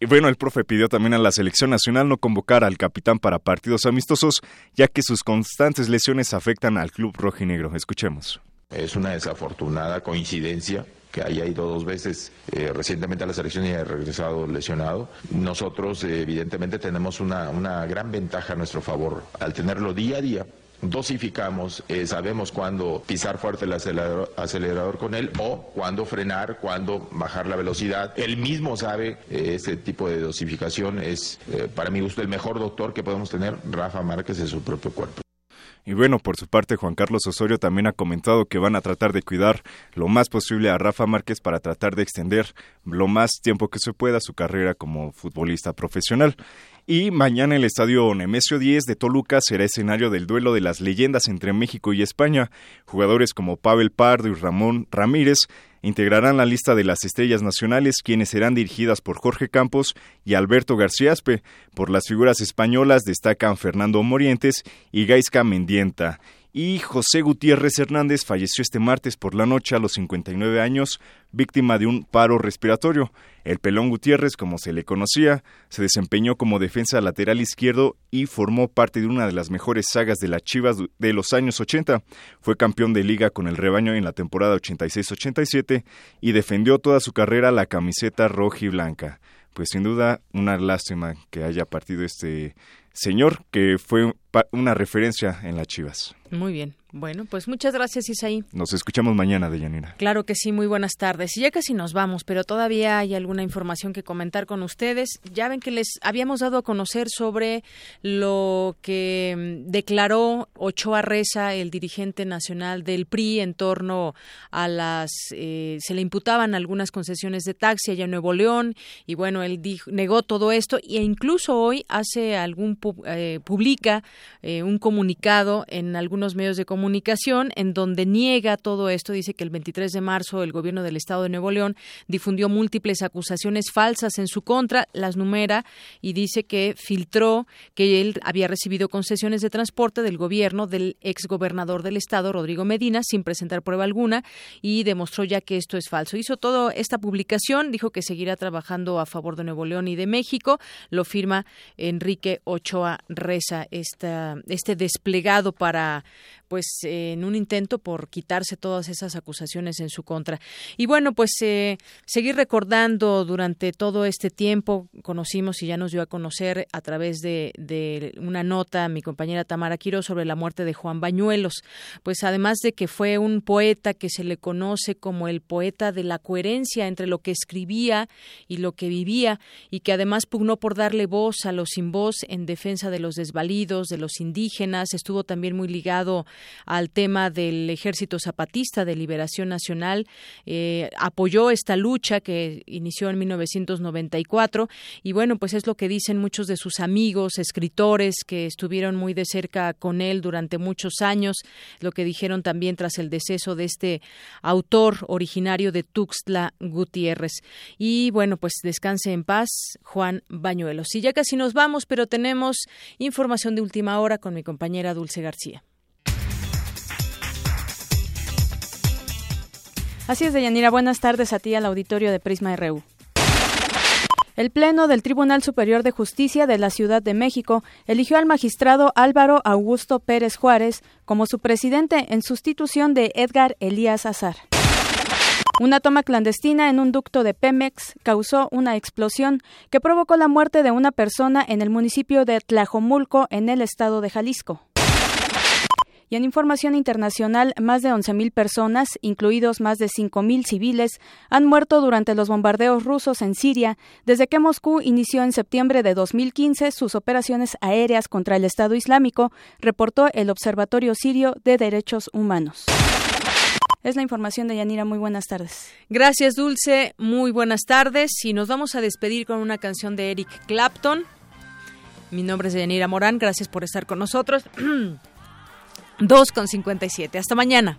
Y bueno, el profe pidió también a la selección nacional no convocar al capitán para partidos amistosos, ya que sus constantes lesiones afectan al club rojinegro. Escuchemos. Es una desafortunada coincidencia que haya ido dos veces eh, recientemente a la selección y haya regresado lesionado. Nosotros, eh, evidentemente, tenemos una, una gran ventaja a nuestro favor al tenerlo día a día dosificamos, eh, sabemos cuándo pisar fuerte el acelerador, con él o cuándo frenar, cuándo bajar la velocidad. Él mismo sabe eh, ese tipo de dosificación. Es, para mi gusto, el mejor doctor que podemos tener, Rafa Márquez, en su propio cuerpo. Y bueno, por su parte, Juan Carlos Osorio también ha comentado que van a tratar de cuidar lo más posible a Rafa Márquez para tratar de extender lo más tiempo que se pueda su carrera como futbolista profesional. Y mañana el estadio Nemesio 10 de Toluca será escenario del duelo de las leyendas entre México y España. Jugadores como Pavel Pardo y Ramón Ramírez integrarán la lista de las estrellas nacionales, quienes serán dirigidas por Jorge Campos y Alberto Garciaspe. Por las figuras españolas destacan Fernando Morientes y Gaisca Mendienta y José Gutiérrez Hernández falleció este martes por la noche a los 59 años, víctima de un paro respiratorio. El pelón Gutiérrez, como se le conocía, se desempeñó como defensa lateral izquierdo y formó parte de una de las mejores sagas de las Chivas de los años 80. Fue campeón de liga con el rebaño en la temporada 86-87 y defendió toda su carrera la camiseta roja y blanca. Pues sin duda una lástima que haya partido este señor que fue una referencia en las Chivas. Muy bien. Bueno, pues muchas gracias, Isaí. Nos escuchamos mañana, Deyanira. Claro que sí, muy buenas tardes. Y ya casi nos vamos, pero todavía hay alguna información que comentar con ustedes. Ya ven que les habíamos dado a conocer sobre lo que mm, declaró Ochoa Reza, el dirigente nacional del PRI, en torno a las. Eh, se le imputaban algunas concesiones de taxi allá en Nuevo León, y bueno, él negó todo esto, e incluso hoy hace algún. Eh, publica eh, un comunicado en algunos medios de comunicación en donde niega todo esto. Dice que el 23 de marzo el gobierno del estado de Nuevo León difundió múltiples acusaciones falsas en su contra, las numera y dice que filtró que él había recibido concesiones de transporte del gobierno del exgobernador del estado, Rodrigo Medina, sin presentar prueba alguna y demostró ya que esto es falso. Hizo toda esta publicación, dijo que seguirá trabajando a favor de Nuevo León y de México. Lo firma Enrique Ochoa Reza, esta, este desplegado para pues en un intento por quitarse todas esas acusaciones en su contra. Y bueno, pues eh, seguir recordando durante todo este tiempo, conocimos y ya nos dio a conocer a través de, de una nota mi compañera Tamara Quiro sobre la muerte de Juan Bañuelos, pues además de que fue un poeta que se le conoce como el poeta de la coherencia entre lo que escribía y lo que vivía y que además pugnó por darle voz a los sin voz en defensa de los desvalidos, de los indígenas, estuvo también muy ligado al tema del Ejército Zapatista de Liberación Nacional, eh, apoyó esta lucha que inició en 1994 y bueno, pues es lo que dicen muchos de sus amigos, escritores que estuvieron muy de cerca con él durante muchos años, lo que dijeron también tras el deceso de este autor originario de Tuxtla Gutiérrez. Y bueno, pues descanse en paz, Juan Bañuelos. Y ya casi nos vamos, pero tenemos información de última hora con mi compañera Dulce García. Así es, Deyanira. Buenas tardes a ti al auditorio de Prisma RU. El Pleno del Tribunal Superior de Justicia de la Ciudad de México eligió al magistrado Álvaro Augusto Pérez Juárez como su presidente en sustitución de Edgar Elías Azar. Una toma clandestina en un ducto de Pemex causó una explosión que provocó la muerte de una persona en el municipio de Tlajomulco, en el estado de Jalisco. Y en información internacional, más de 11.000 personas, incluidos más de 5.000 civiles, han muerto durante los bombardeos rusos en Siria desde que Moscú inició en septiembre de 2015 sus operaciones aéreas contra el Estado Islámico, reportó el Observatorio Sirio de Derechos Humanos. Es la información de Yanira. Muy buenas tardes. Gracias, Dulce. Muy buenas tardes. Y nos vamos a despedir con una canción de Eric Clapton. Mi nombre es Yanira Morán. Gracias por estar con nosotros. 2 con 57. Hasta mañana.